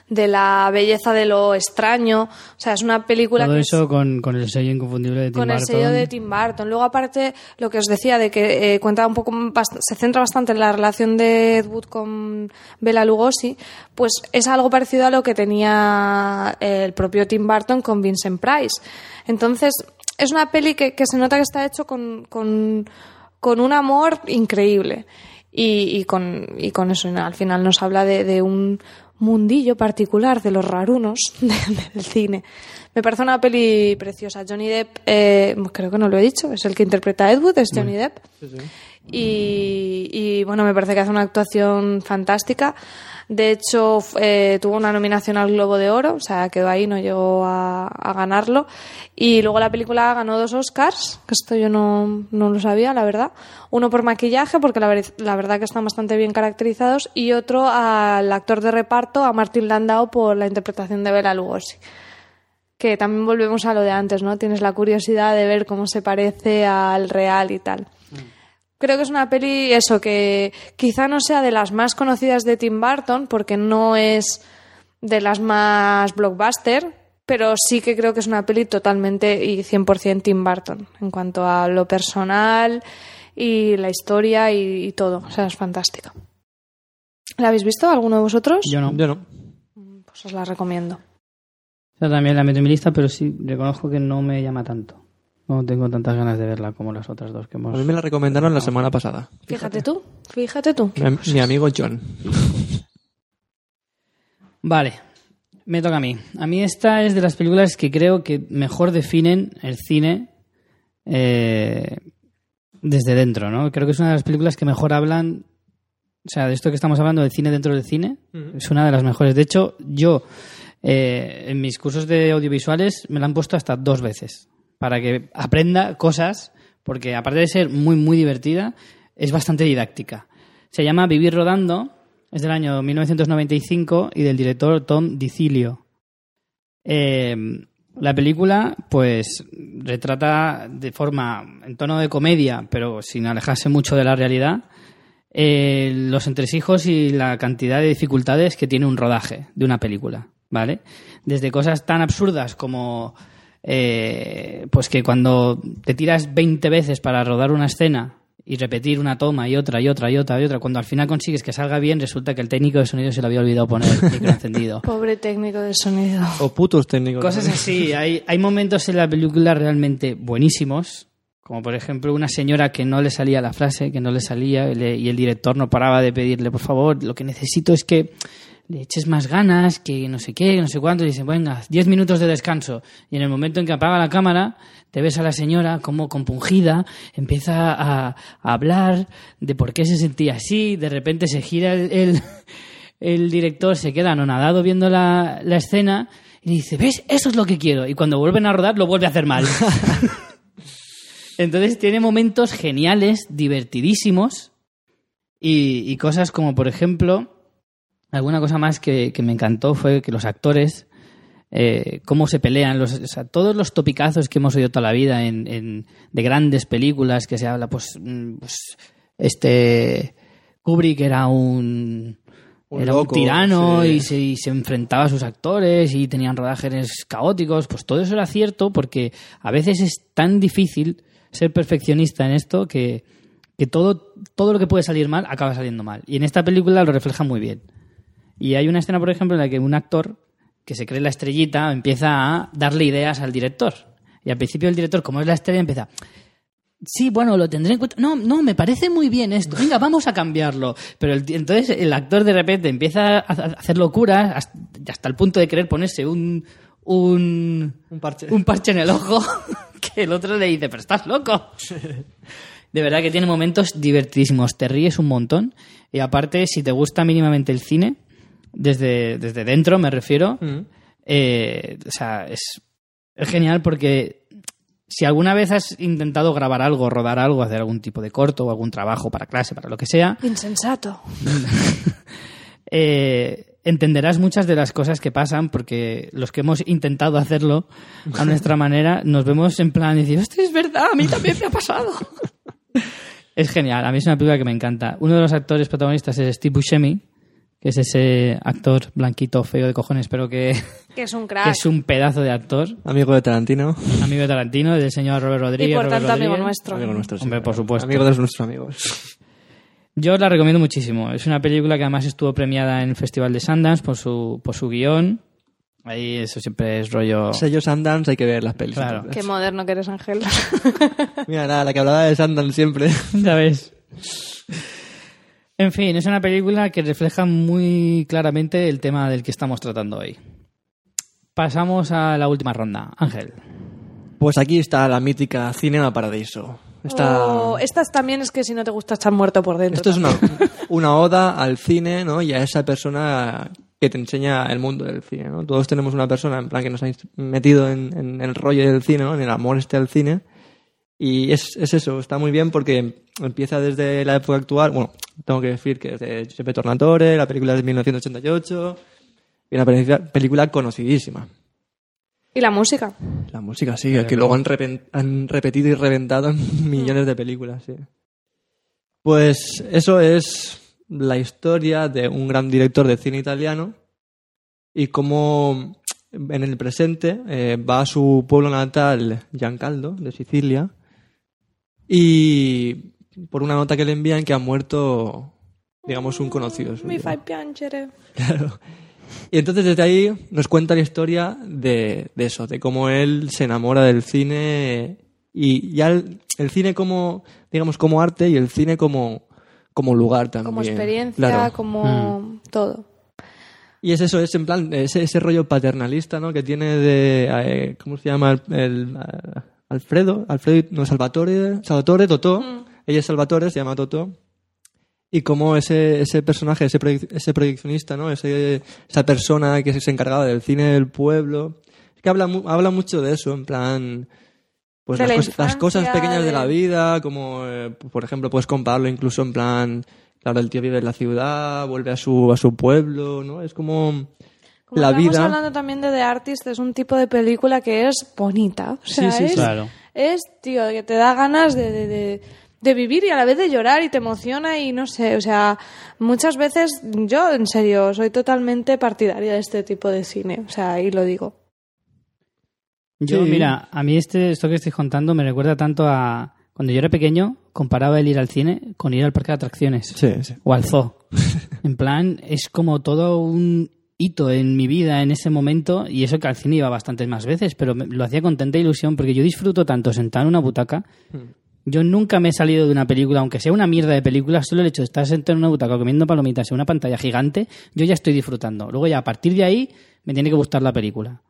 Speaker 2: de la belleza de lo extraño. O sea, es una película
Speaker 1: Todo
Speaker 2: que
Speaker 1: eso
Speaker 2: es
Speaker 1: con, con el sello inconfundible de Tim
Speaker 2: con el
Speaker 1: Burton.
Speaker 2: sello de Tim Burton. Luego, aparte, lo que os decía de que eh, cuenta un poco, se centra bastante en la relación de Ed Wood con Bela Lugosi, pues es algo parecido a lo que tenía eh, el propio Tim Burton con Vincent Price. Entonces, es una peli que, que se nota que está hecho con, con, con un amor increíble. Y, y con, y con eso, al final nos habla de, de un mundillo particular de los rarunos de- del cine. Me parece una peli preciosa. Johnny Depp, eh, creo que no lo he dicho, es el que interpreta a Ed Wood, es Johnny Depp. Y, y, bueno, me parece que hace una actuación fantástica. De hecho, eh, tuvo una nominación al Globo de Oro, o sea, quedó ahí, no llegó a, ganarlo. Y luego la película ganó dos Oscars, que esto yo no, no lo sabía, la verdad. Uno por maquillaje, porque la, ver- la verdad que están bastante bien caracterizados, y otro al actor de reparto, a Martin Landau, por la interpretación de Bela Lugosi que también volvemos a lo de antes, ¿no? Tienes la curiosidad de ver cómo se parece al real y tal. Creo que es una peli, eso, que quizá no sea de las más conocidas de Tim Burton, porque no es de las más blockbuster, pero sí que creo que es una peli totalmente y 100% Tim Burton, en cuanto a lo personal y la historia y, y todo. O sea, es fantástica. ¿La habéis visto alguno de vosotros?
Speaker 1: Yo no.
Speaker 3: Yo no.
Speaker 2: Pues os la recomiendo.
Speaker 1: Yo también la meto en mi lista, pero sí reconozco que no me llama tanto. No tengo tantas ganas de verla como las otras dos que
Speaker 3: A
Speaker 1: hemos...
Speaker 3: mí me la recomendaron la semana pasada.
Speaker 2: Fíjate tú, fíjate tú.
Speaker 3: Mi amigo John.
Speaker 1: Vale, me toca a mí. A mí esta es de las películas que creo que mejor definen el cine eh, desde dentro, ¿no? Creo que es una de las películas que mejor hablan, o sea, de esto que estamos hablando del cine dentro del cine, es una de las mejores. De hecho, yo eh, en mis cursos de audiovisuales me la han puesto hasta dos veces para que aprenda cosas, porque aparte de ser muy, muy divertida, es bastante didáctica. Se llama Vivir Rodando, es del año 1995 y del director Tom DiCilio. Eh, la película, pues, retrata de forma, en tono de comedia, pero sin alejarse mucho de la realidad, eh, los entresijos y la cantidad de dificultades que tiene un rodaje de una película, ¿vale? Desde cosas tan absurdas como, eh, pues que cuando te tiras 20 veces para rodar una escena y repetir una toma y otra y otra y otra y otra, cuando al final consigues que salga bien, resulta que el técnico de sonido se le había olvidado poner el micro encendido.
Speaker 2: Pobre técnico de sonido.
Speaker 3: O putos técnicos.
Speaker 1: Cosas así. Hay, hay momentos en la película realmente buenísimos, como por ejemplo una señora que no le salía la frase, que no le salía, y le- y el director no paraba de pedirle, por favor, lo que necesito es que le eches más ganas, que no sé qué, no sé cuánto, y dice, venga, 10 minutos de descanso. Y en el momento en que apaga la cámara, te ves a la señora como compungida, empieza a, a hablar de por qué se sentía así, de repente se gira el- el, el director se queda anonadado viendo la, la escena y dice, ¿ves? Eso es lo que quiero. Y cuando vuelven a rodar, lo vuelve a hacer mal. Entonces tiene momentos geniales, divertidísimos y, y cosas como, por ejemplo, alguna cosa más que, que me encantó fue que los actores, eh, cómo se pelean, los, o sea, todos los topicazos que hemos oído toda la vida en, en- de grandes películas que se habla, pues, mm, pues este Kubrick era un,
Speaker 3: Un
Speaker 1: era
Speaker 3: loco,
Speaker 1: un tirano
Speaker 3: sí.
Speaker 1: y se, y se enfrentaba a sus actores y tenían rodajes caóticos, pues todo eso era cierto porque a veces es tan difícil ser perfeccionista en esto que, que todo, todo lo que puede salir mal acaba saliendo mal. Y en esta película lo refleja muy bien. Y hay una escena, por ejemplo, en la que un actor que se cree la estrellita empieza a darle ideas al director. Y al principio el director, como es la estrella, empieza... Sí, bueno, lo tendré en cuenta. No, no, me parece muy bien esto. Venga, vamos a cambiarlo. Pero el- entonces el actor de repente empieza a hacer locuras hasta, hasta el punto de querer ponerse un, un,
Speaker 3: Un parche.
Speaker 1: un parche en el ojo que el otro le dice, pero estás loco. De verdad que tiene momentos divertidísimos, te ríes un montón y aparte si te gusta mínimamente el cine, desde, desde dentro me refiero,
Speaker 3: Mm.
Speaker 1: eh, o sea, es, es genial porque si alguna vez has intentado grabar algo, rodar algo, hacer algún tipo de corto o algún trabajo para clase, para lo que sea,
Speaker 2: Insensato.
Speaker 1: eh, entenderás muchas de las cosas que pasan porque los que hemos intentado hacerlo a nuestra manera nos vemos en plan y decir, hostia, es verdad, a mí también me ha pasado. es genial, a mí es una película que me encanta. Uno de los actores protagonistas es Steve Buscemi, que es ese actor blanquito, feo de cojones, pero que,
Speaker 2: Que es un
Speaker 1: que
Speaker 2: crack.
Speaker 1: es un pedazo de actor,
Speaker 3: Amigo de Tarantino.
Speaker 1: amigo de Tarantino, del señor Robert Rodríguez.
Speaker 2: y por
Speaker 1: Robert
Speaker 2: tanto, amigo nuestro.
Speaker 3: Amigo nuestro. sí,
Speaker 1: Hombre, por supuesto.
Speaker 3: Amigo de nuestros amigos.
Speaker 1: Yo os la recomiendo muchísimo. Es una película que además estuvo premiada en el Festival de Sundance por su, por su guion. Ahí eso siempre es rollo...
Speaker 3: Sello Sundance hay que ver las pelis.
Speaker 1: Claro.
Speaker 2: Qué moderno que eres, Ángel.
Speaker 3: Mira, nada, la que hablaba de Sundance siempre.
Speaker 1: Ya ves. En fin, es una película que refleja muy claramente el tema del que estamos tratando hoy. Pasamos a la última ronda. Ángel.
Speaker 3: Pues aquí está la mítica Cinema Paradiso. Está...
Speaker 2: O estas también es que si no te gusta estar muerto por dentro.
Speaker 3: Esto es una, una oda al cine, ¿no? Y a esa persona que te enseña el mundo del cine, ¿no? Todos tenemos una persona, en plan, que nos ha metido en, en el rollo del cine, ¿no? En el amor este al cine. Y es, es eso, está muy bien porque empieza desde la época actual, bueno, tengo que decir que es de Giuseppe Tornatore, la película es de 1988, y una película, película conocidísima.
Speaker 2: Y la música.
Speaker 3: La música sí, que luego han, han repetido y reventado en millones de películas, sí. Pues eso es la historia de un gran director de cine italiano y cómo en el presente eh, va a su pueblo natal, Giancaldo, de Sicilia, y por una nota que le envían que ha muerto, digamos, un conocido suyo.
Speaker 2: Mi fai piangere.
Speaker 3: Claro. Y entonces desde ahí nos cuenta la historia de, de eso, de cómo él se enamora del cine y ya el, el cine como, digamos, como arte y el cine como, como lugar también.
Speaker 2: Como experiencia,
Speaker 3: Claro.
Speaker 2: como todo.
Speaker 3: Y es eso, es en plan, ese, ese rollo paternalista, ¿no? Que tiene de, eh, ¿cómo se llama? El, el, Alfredo, Alfredo, no, Salvatore, Salvatore, Totó. Ella es Salvatore, se llama Totó. Y cómo ese, ese personaje, ese, proyec- ese proyeccionista, ¿no? Ese, esa persona que se encargaba del cine del pueblo. Es que habla, mu- habla mucho de eso, en plan... Pues las,
Speaker 2: la
Speaker 3: cos- las cosas pequeñas de...
Speaker 2: de-
Speaker 3: la vida, como, eh, por ejemplo, puedes compararlo incluso en plan... Claro, el tío vive en la ciudad, vuelve a su, a su pueblo, ¿no? Es como...
Speaker 2: Como
Speaker 3: la
Speaker 2: estamos
Speaker 3: vida...
Speaker 2: hablando también de The Artist, es un tipo de película que es bonita. O sea,
Speaker 3: Sí, sí,
Speaker 2: es.
Speaker 1: Claro.
Speaker 2: es, tío, que te da ganas de, de, de- de vivir y a la vez de llorar y te emociona y no sé, o sea, muchas veces yo, en serio, soy totalmente partidaria de este tipo de cine. O sea, y lo digo.
Speaker 1: Yo,
Speaker 3: Sí.
Speaker 1: mira, a mí este, esto que estoy contando me recuerda tanto a cuando yo era pequeño, comparaba el ir al cine con ir al parque de atracciones
Speaker 3: Sí, sí.
Speaker 1: o al zoo. en plan, es como todo un hito en mi vida en ese momento y eso que al cine iba bastantes más veces, pero me- lo hacía con tanta ilusión porque yo disfruto tanto sentado en una butaca. Yo nunca me he salido de una película, aunque sea una mierda de película, solo el hecho de estar sentado en una butaca comiendo palomitas en una pantalla gigante, yo ya estoy disfrutando. Luego ya a partir de ahí me tiene que gustar la película.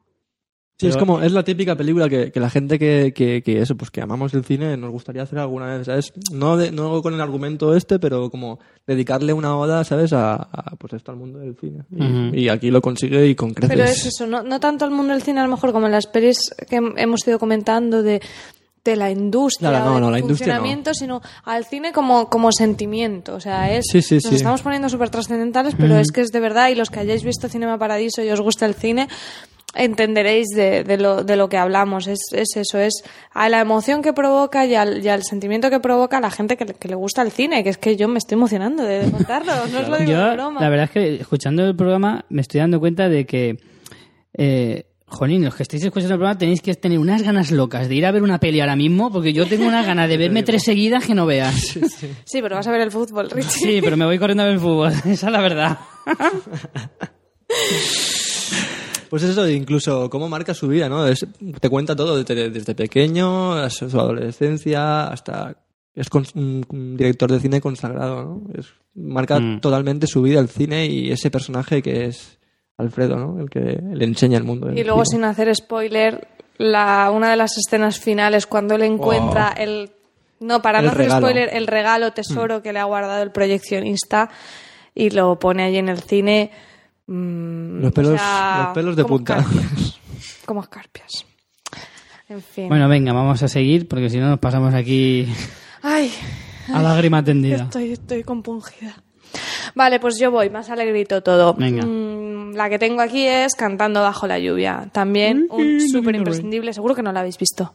Speaker 3: Sí, es como, es la típica película que, que la gente que, que, que eso, pues que amamos el cine nos gustaría hacer alguna vez, ¿sabes? No, de, no con el argumento este, pero como dedicarle una oda, ¿sabes? A, a, pues esto al mundo del cine. Y, y aquí lo consigue y con creces.
Speaker 2: Pero es eso, no, no tanto el mundo del cine a lo mejor como en las pelis que hem- hemos ido comentando de, de la industria
Speaker 3: Claro, no,
Speaker 2: del
Speaker 3: no, la industria no.
Speaker 2: funcionamiento, sino al cine como, como sentimiento. O sea, es,
Speaker 3: Sí, sí,
Speaker 2: nos
Speaker 3: sí.
Speaker 2: estamos poniendo súper trascendentales, pero es que es de verdad y los que hayáis visto Cinema Paradiso y os gusta el cine, entenderéis de, de lo, de lo que hablamos. Es, es eso, es a la emoción que provoca y al, y al sentimiento que provoca a la gente que, le- que le gusta el cine, que es que yo me estoy emocionando de contarlo, no os lo digo de
Speaker 1: Yo,
Speaker 2: broma.
Speaker 1: la verdad es que escuchando el programa me estoy dando cuenta de que, eh, jolín, los que estáis escuchando el programa tenéis que tener unas ganas locas de ir a ver una peli ahora mismo, porque yo tengo unas ganas de verme tres seguidas que no veas.
Speaker 2: Sí, pero vas a ver el fútbol, Richie.
Speaker 1: Sí, pero me voy corriendo a ver el fútbol, esa es la verdad.
Speaker 3: Pues eso, incluso cómo marca su vida, ¿no? Es- te cuenta todo desde, desde pequeño, a su, adolescencia, hasta... Es con- un, un director de cine consagrado, ¿no? Es- marca
Speaker 1: Mm.
Speaker 3: totalmente su vida al cine y ese personaje que es Alfredo, ¿no? El que le enseña el mundo.
Speaker 2: Y luego, sin hacer spoiler, la, una de las escenas finales, cuando él encuentra el. No, para
Speaker 3: El
Speaker 2: no hacer
Speaker 3: regalo.
Speaker 2: spoiler, el regalo tesoro que le ha guardado el proyeccionista y lo pone allí en el cine. Mm,
Speaker 3: Los pelos-
Speaker 2: o sea,
Speaker 3: los pelos de
Speaker 2: como
Speaker 3: punta.
Speaker 2: escarpias. como escarpias. En fin.
Speaker 1: Bueno, venga, vamos a seguir, porque si no nos pasamos aquí
Speaker 2: Ay,
Speaker 1: a lágrima tendida.
Speaker 2: estoy, estoy compungida. Vale, pues yo voy, más alegrito todo.
Speaker 1: Venga.
Speaker 2: Mm, la que tengo aquí es Cantando bajo la lluvia. También un súper imprescindible. Seguro que no la habéis visto.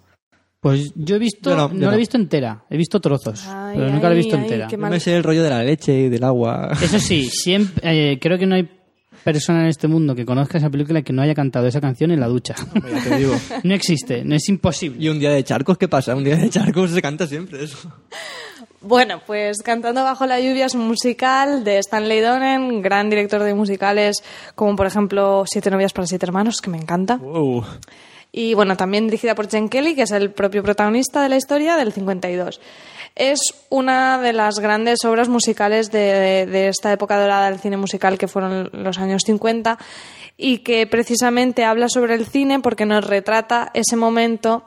Speaker 1: Pues yo he visto,
Speaker 3: Yo
Speaker 1: no,
Speaker 3: no, yo
Speaker 1: la
Speaker 3: no.
Speaker 1: he visto entera, he visto trozos,
Speaker 2: Ay,
Speaker 1: pero nunca la he
Speaker 2: ay,
Speaker 1: visto
Speaker 2: ay,
Speaker 1: entera.
Speaker 2: mal.
Speaker 3: me sé el rollo de la leche y del agua.
Speaker 1: Eso sí, siempre, eh, creo que no hay persona en este mundo que conozca esa película que no haya cantado esa canción en la ducha.
Speaker 3: Ya te digo.
Speaker 1: No existe, no es imposible.
Speaker 3: ¿Y un día de charcos qué pasa? Un día de charcos se canta siempre eso.
Speaker 2: Bueno, pues Cantando bajo la lluvia es un musical de Stanley Donen, gran director de musicales como por ejemplo Siete novias para siete hermanos, que me encanta.
Speaker 3: Wow.
Speaker 2: Y bueno, también dirigida por Jen Kelly, que es el propio protagonista de la historia del 52. Es una de las grandes obras musicales de, esta época dorada del cine musical que fueron los años 50 y que precisamente habla sobre el cine porque nos retrata ese momento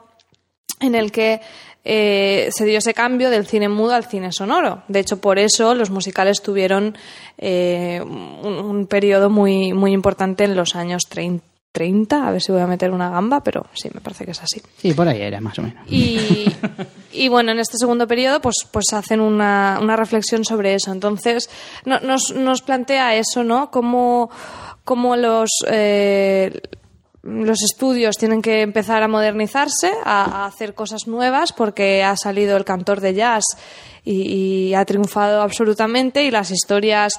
Speaker 2: en el que eh, se dio ese cambio del cine mudo al cine sonoro. De hecho, por eso los musicales tuvieron eh, un, un periodo muy, muy importante en los años 30, 30, a ver si voy a meter una gamba, pero sí, me parece que es así.
Speaker 1: Sí, por ahí era, más o menos.
Speaker 2: Y, y bueno, en este segundo periodo, pues, pues hacen una, una reflexión sobre eso. Entonces, no- nos, nos plantea eso, ¿no? Cómo, cómo los, eh, los estudios tienen que empezar a modernizarse, a, a hacer cosas nuevas, porque ha salido el cantor de jazz y, y ha triunfado absolutamente, y las historias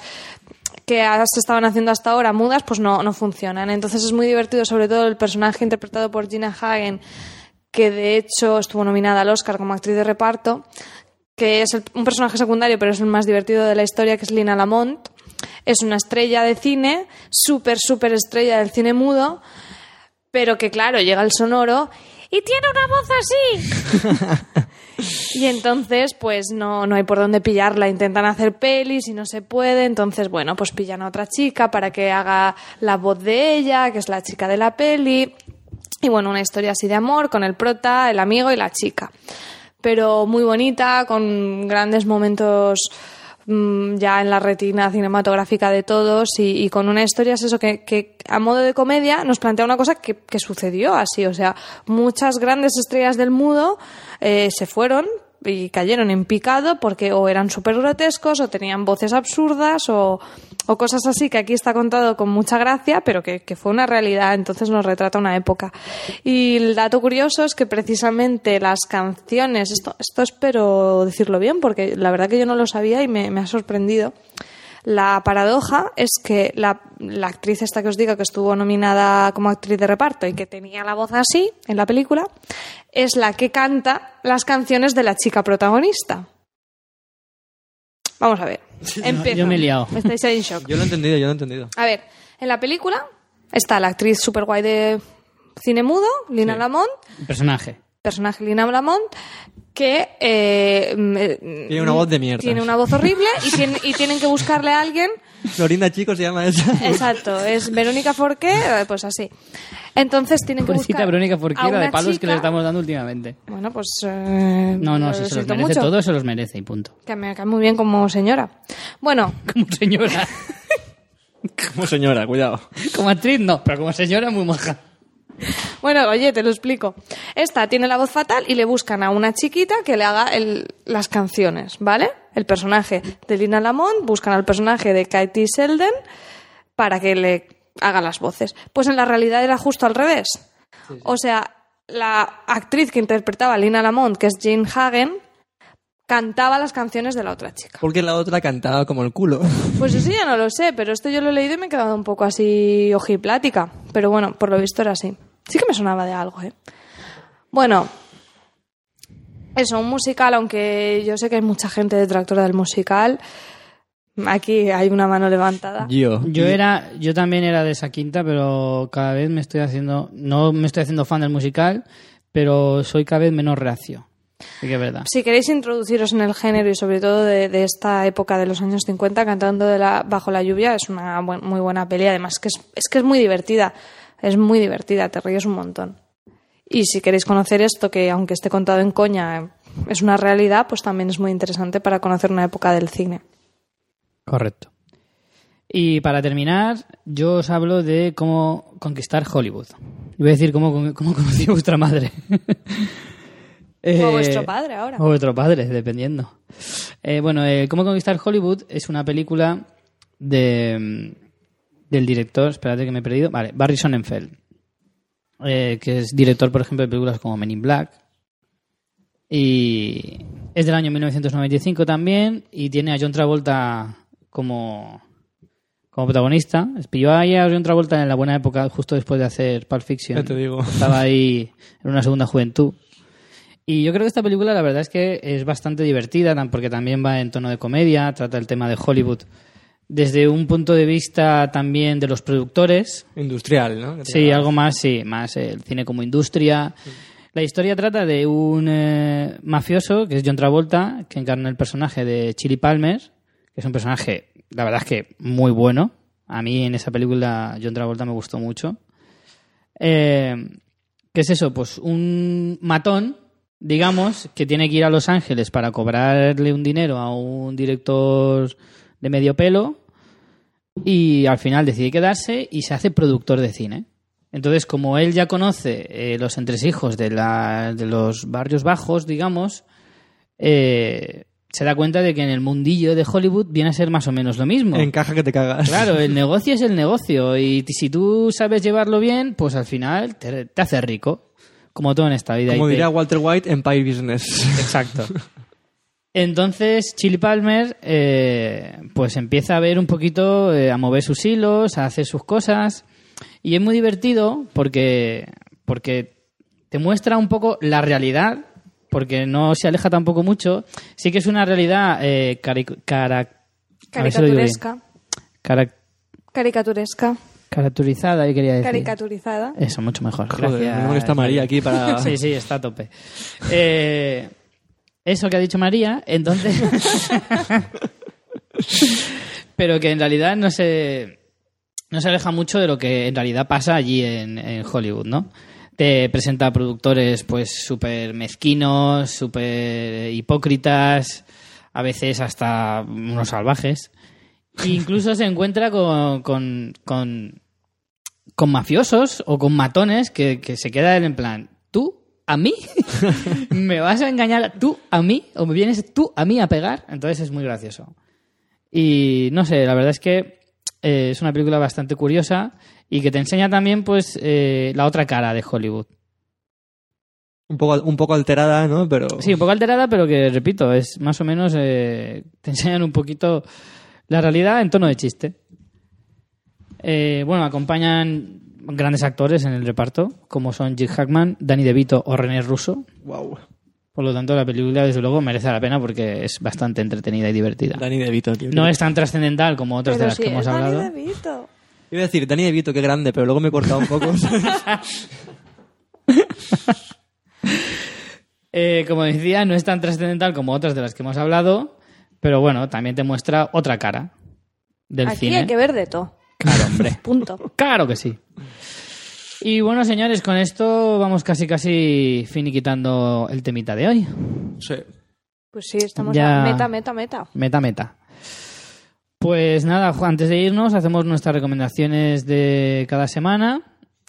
Speaker 2: que se estaban haciendo hasta ahora mudas, pues no, no funcionan. Entonces es muy divertido, sobre todo el personaje interpretado por Gina Hagen, que de hecho estuvo nominada al Oscar como actriz de reparto, que es el- un personaje secundario, pero es el más divertido de la historia, que es Lina Lamont. Es una estrella de cine, súper, súper estrella del cine mudo, pero que claro, llega el sonoro y tiene una voz así. y entonces, pues no, no hay por dónde pillarla. Intentan hacer pelis y no se puede. Entonces, bueno, pues pillan a otra chica para que haga la voz de ella, que es la chica de la peli. Y bueno, una historia así de amor con el prota, el amigo y la chica. Pero muy bonita, con grandes momentos mm, ya en la retina cinematográfica de todos y, y con una historia es eso que, que a modo de comedia nos plantea una cosa que, que sucedió así, o sea, muchas grandes estrellas del mudo eh, se fueron y cayeron en picado porque o eran súper grotescos o tenían voces absurdas o, o cosas así que aquí está contado con mucha gracia pero que, que fue una realidad entonces nos retrata una época. Y el dato curioso es que precisamente las canciones esto, esto espero decirlo bien porque la verdad que yo no lo sabía y me, me ha sorprendido. La paradoja es que la, la actriz esta que os digo que estuvo nominada como actriz de reparto y que tenía la voz así en la película es la que canta las canciones de la chica protagonista. Vamos a ver. Empiezo.
Speaker 1: yo me he liado.
Speaker 2: Estáis ahí en shock.
Speaker 3: Yo lo he entendido, yo lo he entendido.
Speaker 2: A ver, en la película está la actriz super guay de cine mudo, Lina
Speaker 3: Sí.
Speaker 2: Lamont,
Speaker 1: El personaje.
Speaker 2: personaje Lina Lamont, que eh, mm,
Speaker 3: Tiene una voz de mierda.
Speaker 2: Tiene una voz horrible y, tiene- y tienen que buscarle a alguien
Speaker 3: Florinda Chico se llama esa.
Speaker 2: Exacto, es Verónica Forqué, eh, pues así. Entonces tienen que
Speaker 1: Pobrecita
Speaker 2: buscar
Speaker 1: Verónica
Speaker 2: a
Speaker 1: Forquera de
Speaker 2: una
Speaker 1: palos que
Speaker 2: chica-
Speaker 1: le estamos dando últimamente.
Speaker 2: Bueno, pues eh,
Speaker 1: No, no,
Speaker 2: lo
Speaker 1: si se los
Speaker 2: siento
Speaker 1: merece
Speaker 2: mucho,
Speaker 1: todo, se los merece y punto.
Speaker 2: Que me cae muy bien como señora. Bueno,
Speaker 1: Como señora.
Speaker 3: Como señora, cuidado.
Speaker 1: Como actriz no, pero como señora muy moja.
Speaker 2: bueno, oye, te lo explico. Esta tiene la voz fatal y le buscan a una chiquita que le haga el- las canciones, ¿vale? El personaje de Lina Lamont, buscan al personaje de Katie Selden para que le haga las voces. Pues en la realidad era justo al revés. O sea, la actriz que interpretaba a Lina Lamont, que es Jane Hagen, cantaba las canciones de la otra chica.
Speaker 3: Porque la otra cantaba como el culo.
Speaker 2: Pues eso ya no lo sé, pero esto yo lo he leído y me he quedado un poco así ojiplática. Pero bueno, por lo visto era así. Sí que me sonaba de algo, ¿eh? Bueno, eso, un musical, aunque yo sé que hay mucha gente detractora del musical. Aquí hay una mano levantada.
Speaker 3: Yo.
Speaker 1: Yo era, yo también era de esa quinta, pero cada vez me estoy haciendo, no me estoy haciendo fan del musical, pero soy cada vez menos reacio. Sí que es verdad.
Speaker 2: Si queréis introduciros en el género y sobre todo de, de esta época de los años 50, Cantando de la, bajo la lluvia es una buen- muy buena peli. Además, que es, es que es muy divertida. Es muy divertida, te ríes un montón. Y si queréis conocer esto, que aunque esté contado en coña, es una realidad, pues también es muy interesante para conocer una época del cine.
Speaker 1: Correcto. Y para terminar, yo os hablo de cómo conquistar Hollywood. Voy a decir cómo, cómo conocí a vuestra madre. Eh,
Speaker 2: O vuestro padre ahora.
Speaker 1: O vuestro padre, dependiendo. Eh, bueno, eh, Cómo conquistar Hollywood es una película de, del director, espérate que me he perdido, vale, Barry Sonnenfeld, eh, que es director, por ejemplo, de películas como Men in Black. Y es del año 1995 también y tiene a John Travolta como, como protagonista. Pilló ahí a John Travolta en la buena época, justo después de hacer Pulp Fiction.
Speaker 3: Ya te digo.
Speaker 1: Estaba ahí en una segunda juventud. Y yo creo que esta película la verdad es que es bastante divertida, porque también va en tono de comedia, trata el tema de Hollywood desde un punto de vista también de los productores.
Speaker 3: Industrial, ¿no?
Speaker 1: Sí, algo más, sí, más el cine como industria. La historia trata de un eh, mafioso, que es John Travolta, que encarna el personaje de Chili Palmer, que es un personaje, la verdad es que muy bueno. A mí en esa película John Travolta me gustó mucho. Eh, ¿Qué es eso? Pues un matón digamos que tiene que ir a Los Ángeles para cobrarle un dinero a un director de medio pelo y al final decide quedarse y se hace productor de cine. Entonces, como él ya conoce eh, los entresijos de, la, de los barrios bajos, digamos, eh, se da cuenta de que en el mundillo de Hollywood viene a ser más o menos lo mismo.
Speaker 3: Encaja que te cagas.
Speaker 1: Claro, el negocio es el negocio y si tú sabes llevarlo bien, pues al final te, te hace rico, como todo en esta vida.
Speaker 3: Como
Speaker 1: Y te-
Speaker 3: diría Walter White, Empire Business.
Speaker 1: Exacto. Entonces, Chili Palmer, eh, pues empieza a ver un poquito, eh, a mover sus hilos, a hacer sus cosas. Y es muy divertido porque, porque te muestra un poco la realidad, porque no se aleja tampoco mucho. Sí que es una realidad eh, cari- cara-.
Speaker 2: Caricaturesca.
Speaker 1: Cara-
Speaker 2: Caricaturesca.
Speaker 1: caracterizada, yo quería decir.
Speaker 2: Caricaturizada.
Speaker 1: Eso, mucho mejor.
Speaker 3: Joder,
Speaker 1: Gracias.
Speaker 3: que está María aquí para...
Speaker 1: Sí, sí, está a tope. Eh, eso que ha dicho María, entonces. Pero que en realidad no se. No se aleja mucho de lo que en realidad pasa allí en, Hollywood, ¿no? Te presenta productores, pues, súper mezquinos, súper hipócritas, a veces hasta unos salvajes. E incluso se encuentra con, con, con, con mafiosos o con matones que, que se quedan en plan, ¿tú? ¿A mí? ¿Me vas a engañar tú a mí? ¿O me vienes tú a mí a pegar? Entonces es muy gracioso. Y no sé, la verdad es que eh, es una película bastante curiosa y que te enseña también pues eh, la otra cara de Hollywood.
Speaker 3: Un poco, un poco alterada, ¿no? Pero...
Speaker 1: Sí, un poco alterada, pero que, repito, es más o menos... eh, te enseñan un poquito la realidad en tono de chiste. Eh, bueno, acompañan grandes actores en el reparto, como son Jim Hackman, Danny DeVito o René Russo.
Speaker 3: Wow.
Speaker 1: Por lo tanto, la película, desde luego, merece la pena porque es bastante entretenida y divertida.
Speaker 3: Danny DeVito, tío.
Speaker 1: No es tan trascendental como otras de las
Speaker 2: sí,
Speaker 1: que hemos
Speaker 2: es Danny
Speaker 1: hablado.
Speaker 2: DeVito.
Speaker 3: Iba a decir, Danny DeVito, qué grande, pero luego me he cortado un poco.
Speaker 1: Eh, como decía, no es tan trascendental como otras de las que hemos hablado, pero bueno, también te muestra otra cara del
Speaker 2: Aquí
Speaker 1: cine.
Speaker 2: hay que ver de todo.
Speaker 1: Claro, hombre.
Speaker 2: Punto.
Speaker 1: Claro que sí. Y bueno, señores, con esto vamos casi casi finiquitando el temita de hoy.
Speaker 3: sí.
Speaker 2: Pues sí, estamos
Speaker 1: Ya.
Speaker 2: a meta, meta, meta.
Speaker 1: Meta, meta. Pues nada, antes de irnos, hacemos nuestras recomendaciones de cada semana.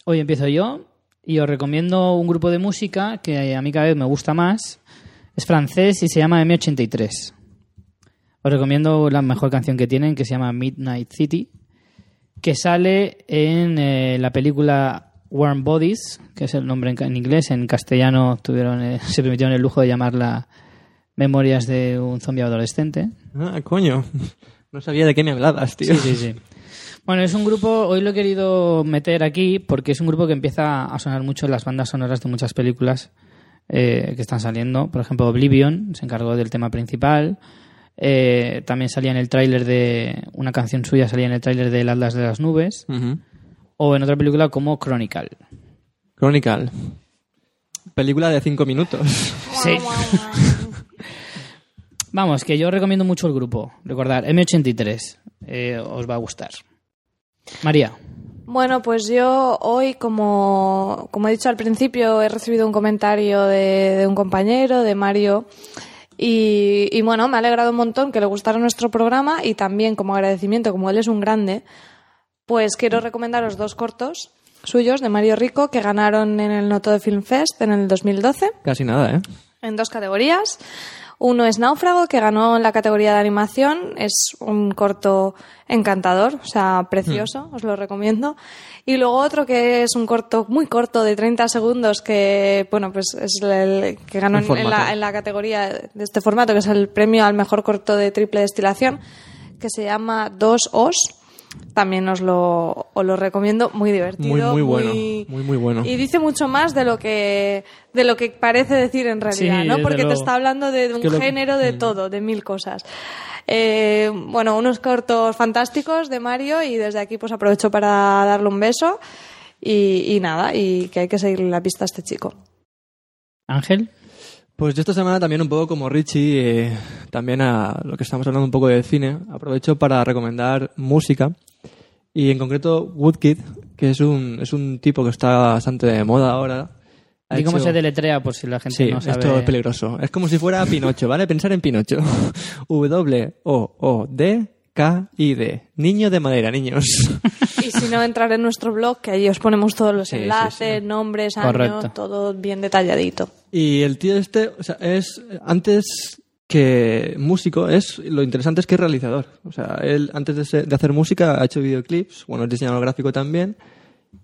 Speaker 1: Hoy empiezo yo y os recomiendo un grupo de música que a mí cada vez me gusta más. Es francés y se llama M83. Os recomiendo la mejor canción que tienen, que se llama Midnight City, que sale en eh, la película Warm Bodies, que es el nombre en, inglés. En castellano tuvieron, eh, se permitieron el lujo de llamarla Memorias de un zombie adolescente.
Speaker 3: Ah, coño. No sabía de qué me hablabas, tío.
Speaker 1: Sí, sí, sí. Bueno, es un grupo, hoy lo he querido meter aquí porque es un grupo que empieza a sonar mucho en las bandas sonoras de muchas películas eh, que están saliendo. Por ejemplo, Oblivion se encargó del tema principal. Eh, también salía en el tráiler de... Una canción suya salía en el tráiler de El Atlas de las Nubes.
Speaker 3: Ujú.
Speaker 1: O en otra película como Chronicle.
Speaker 3: Chronicle. Película de cinco minutos.
Speaker 1: Sí. Vamos, que yo recomiendo mucho el grupo. Recordar, M83. eh, os va a gustar. María.
Speaker 2: Bueno, pues yo hoy, como, como he dicho al principio, he recibido un comentario de, de un compañero, de Mario, y, y bueno, me ha alegrado un montón que le gustara nuestro programa y también como agradecimiento, como él es un grande, pues quiero recomendaros dos cortos suyos de Mario Rico que ganaron en el Noto de Film Fest en el 2012
Speaker 3: Casi nada, ¿eh?
Speaker 2: en dos categorías. Uno es Náufrago, que ganó en la categoría de animación. Es un corto encantador, o sea, precioso, os lo recomiendo. Y luego otro que es un corto muy corto de 30 segundos, que, bueno, pues es el que ganó en, la, en la categoría de este formato, que es el premio al mejor corto de triple destilación, que se llama Dos Os. También os lo, os lo recomiendo, muy divertido.
Speaker 3: Muy, muy bueno. Muy, muy bueno.
Speaker 2: Y dice mucho más de lo que, de lo que parece decir en realidad,
Speaker 1: Sí,
Speaker 2: ¿no? Porque te está hablando de, de un
Speaker 3: que lo-
Speaker 2: género de todo, de mil cosas. Eh, bueno, unos cortos fantásticos de Mario y desde aquí pues aprovecho para darle un beso y, y nada, y que hay que seguirle la pista a este chico.
Speaker 1: Ángel.
Speaker 3: Pues yo esta semana también un poco como Richie, eh, también a lo que estamos hablando un poco del cine, aprovecho para recomendar música y en concreto Woodkid, que es un, es un tipo que está bastante de moda ahora. ha
Speaker 1: ¿Y cómo
Speaker 3: hecho-
Speaker 1: se deletrea por si la gente
Speaker 3: Sí,
Speaker 1: no sabe?
Speaker 3: esto es peligroso. Es como si fuera Pinocho, ¿vale? Pensar en Pinocho. W-O-O-D-K-I-D. Niño de madera, niños.
Speaker 2: Y si no, entrar en nuestro blog, que ahí os ponemos todos los
Speaker 3: sí,
Speaker 2: enlaces,
Speaker 3: sí.
Speaker 2: nombres, años,
Speaker 1: Correcto.
Speaker 2: todo bien detalladito.
Speaker 3: Y el tío este, o sea, es antes que músico, es lo interesante es que es realizador. O sea, él antes de, de hacer música ha hecho videoclips, bueno, es diseñador gráfico también.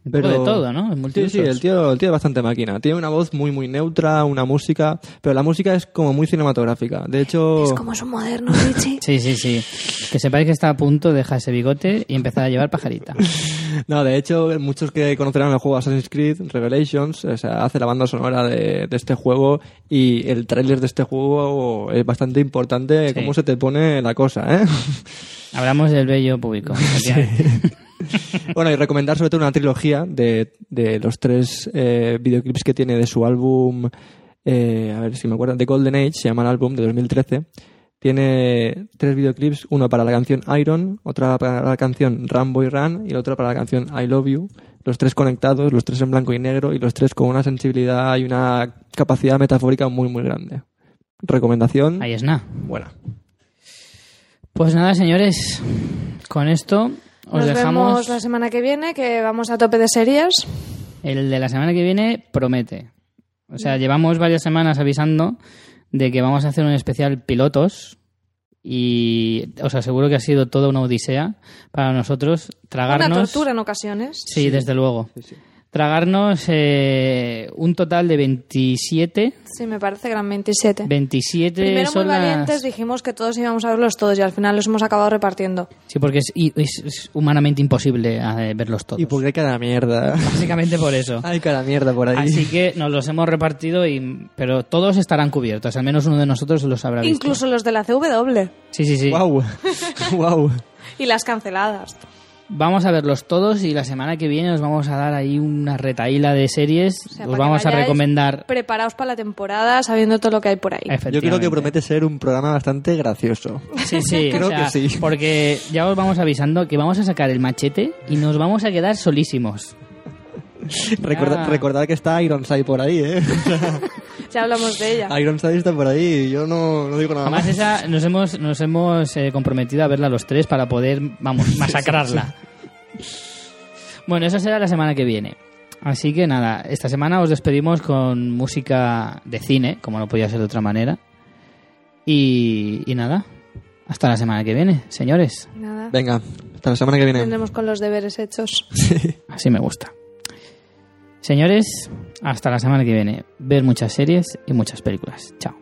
Speaker 1: Un poco de todo, ¿no? En
Speaker 3: Sí, sí, el tío, el tío es bastante máquina. Tiene una voz muy, muy neutra, una música, pero la música es como muy cinematográfica. De hecho,
Speaker 2: Es como son modernos, Richie.
Speaker 1: Sí, sí, sí. Que sepáis que está a punto de dejar ese bigote y empezar a llevar pajarita.
Speaker 3: no, de hecho, muchos que conocerán el juego Assassin's Creed Revelations, o sea, hace la banda sonora de, de este juego y el tráiler de este juego es bastante importante
Speaker 1: Sí.
Speaker 3: cómo se te pone la cosa, ¿eh?
Speaker 1: Hablamos del bello público.
Speaker 3: Bueno, y recomendar sobre todo una trilogía de, de los tres eh, videoclips que tiene de su álbum, eh, a ver si me acuerdo, The Golden Age, se llama el álbum, de 2013. Tiene tres videoclips, uno para la canción Iron, otra para la canción Run Boy Run y el otro para la canción I Love You. Los tres conectados, los tres en blanco y negro y los tres con una sensibilidad y una capacidad metafórica muy, muy grande. Recomendación
Speaker 1: Ahí es nada.
Speaker 3: buena.
Speaker 1: Pues nada, señores. Con esto os
Speaker 2: Nos
Speaker 1: dejamos.
Speaker 2: vemos la semana que viene, que vamos a tope de series.
Speaker 1: El de la semana que viene promete. O sea, llevamos varias semanas avisando de que vamos a hacer un especial pilotos y os aseguro que ha sido toda una odisea para nosotros tragarnos.
Speaker 2: Una tortura en ocasiones.
Speaker 1: Sí, desde luego. Tragarnos eh, un total de 27.
Speaker 2: Sí, me parece que eran 27.
Speaker 1: 27
Speaker 2: Primero muy
Speaker 1: son las-
Speaker 2: valientes dijimos que todos íbamos a verlos todos y al final los hemos acabado repartiendo.
Speaker 1: Sí, porque es, y- es- es humanamente imposible eh, verlos todos.
Speaker 3: Y porque hay cada mierda.
Speaker 1: Básicamente por eso.
Speaker 3: Hay cada mierda por ahí.
Speaker 1: Así que nos los hemos repartido, y, pero todos estarán cubiertos. Al menos uno de nosotros los habrá visto.
Speaker 2: Incluso los de la CW
Speaker 1: Sí, sí, sí.
Speaker 3: Wow. wow.
Speaker 2: y las canceladas.
Speaker 1: Vamos a verlos todos y la semana que viene os vamos a dar ahí una retaíla de series.
Speaker 2: O sea,
Speaker 1: os vamos a recomendar.
Speaker 2: Preparaos para la temporada sabiendo todo lo que hay por ahí.
Speaker 3: Yo creo que promete ser un programa bastante gracioso.
Speaker 1: Sí, sí,
Speaker 3: Creo
Speaker 1: o sea,
Speaker 3: que sí.
Speaker 1: Porque ya os vamos avisando que vamos a sacar el machete y nos vamos a quedar solísimos.
Speaker 3: Recordad que está Ironside por ahí, ¿eh?
Speaker 2: Ya hablamos de ella.
Speaker 3: Ironside está por ahí y yo no, no digo nada
Speaker 1: Además,
Speaker 3: más.
Speaker 1: esa nos hemos, nos hemos eh, comprometido a verla los tres para poder, vamos, masacrarla. Bueno, eso será la semana que viene. Así que nada, esta semana os despedimos con música de cine, como no podía ser de otra manera. Y, y nada, hasta la semana que viene, señores.
Speaker 2: Nada.
Speaker 3: Venga, hasta la semana que viene.
Speaker 2: Tendremos con los deberes hechos.
Speaker 1: Así me gusta. Señores, hasta la semana que viene. Ver muchas series y muchas películas. Chao.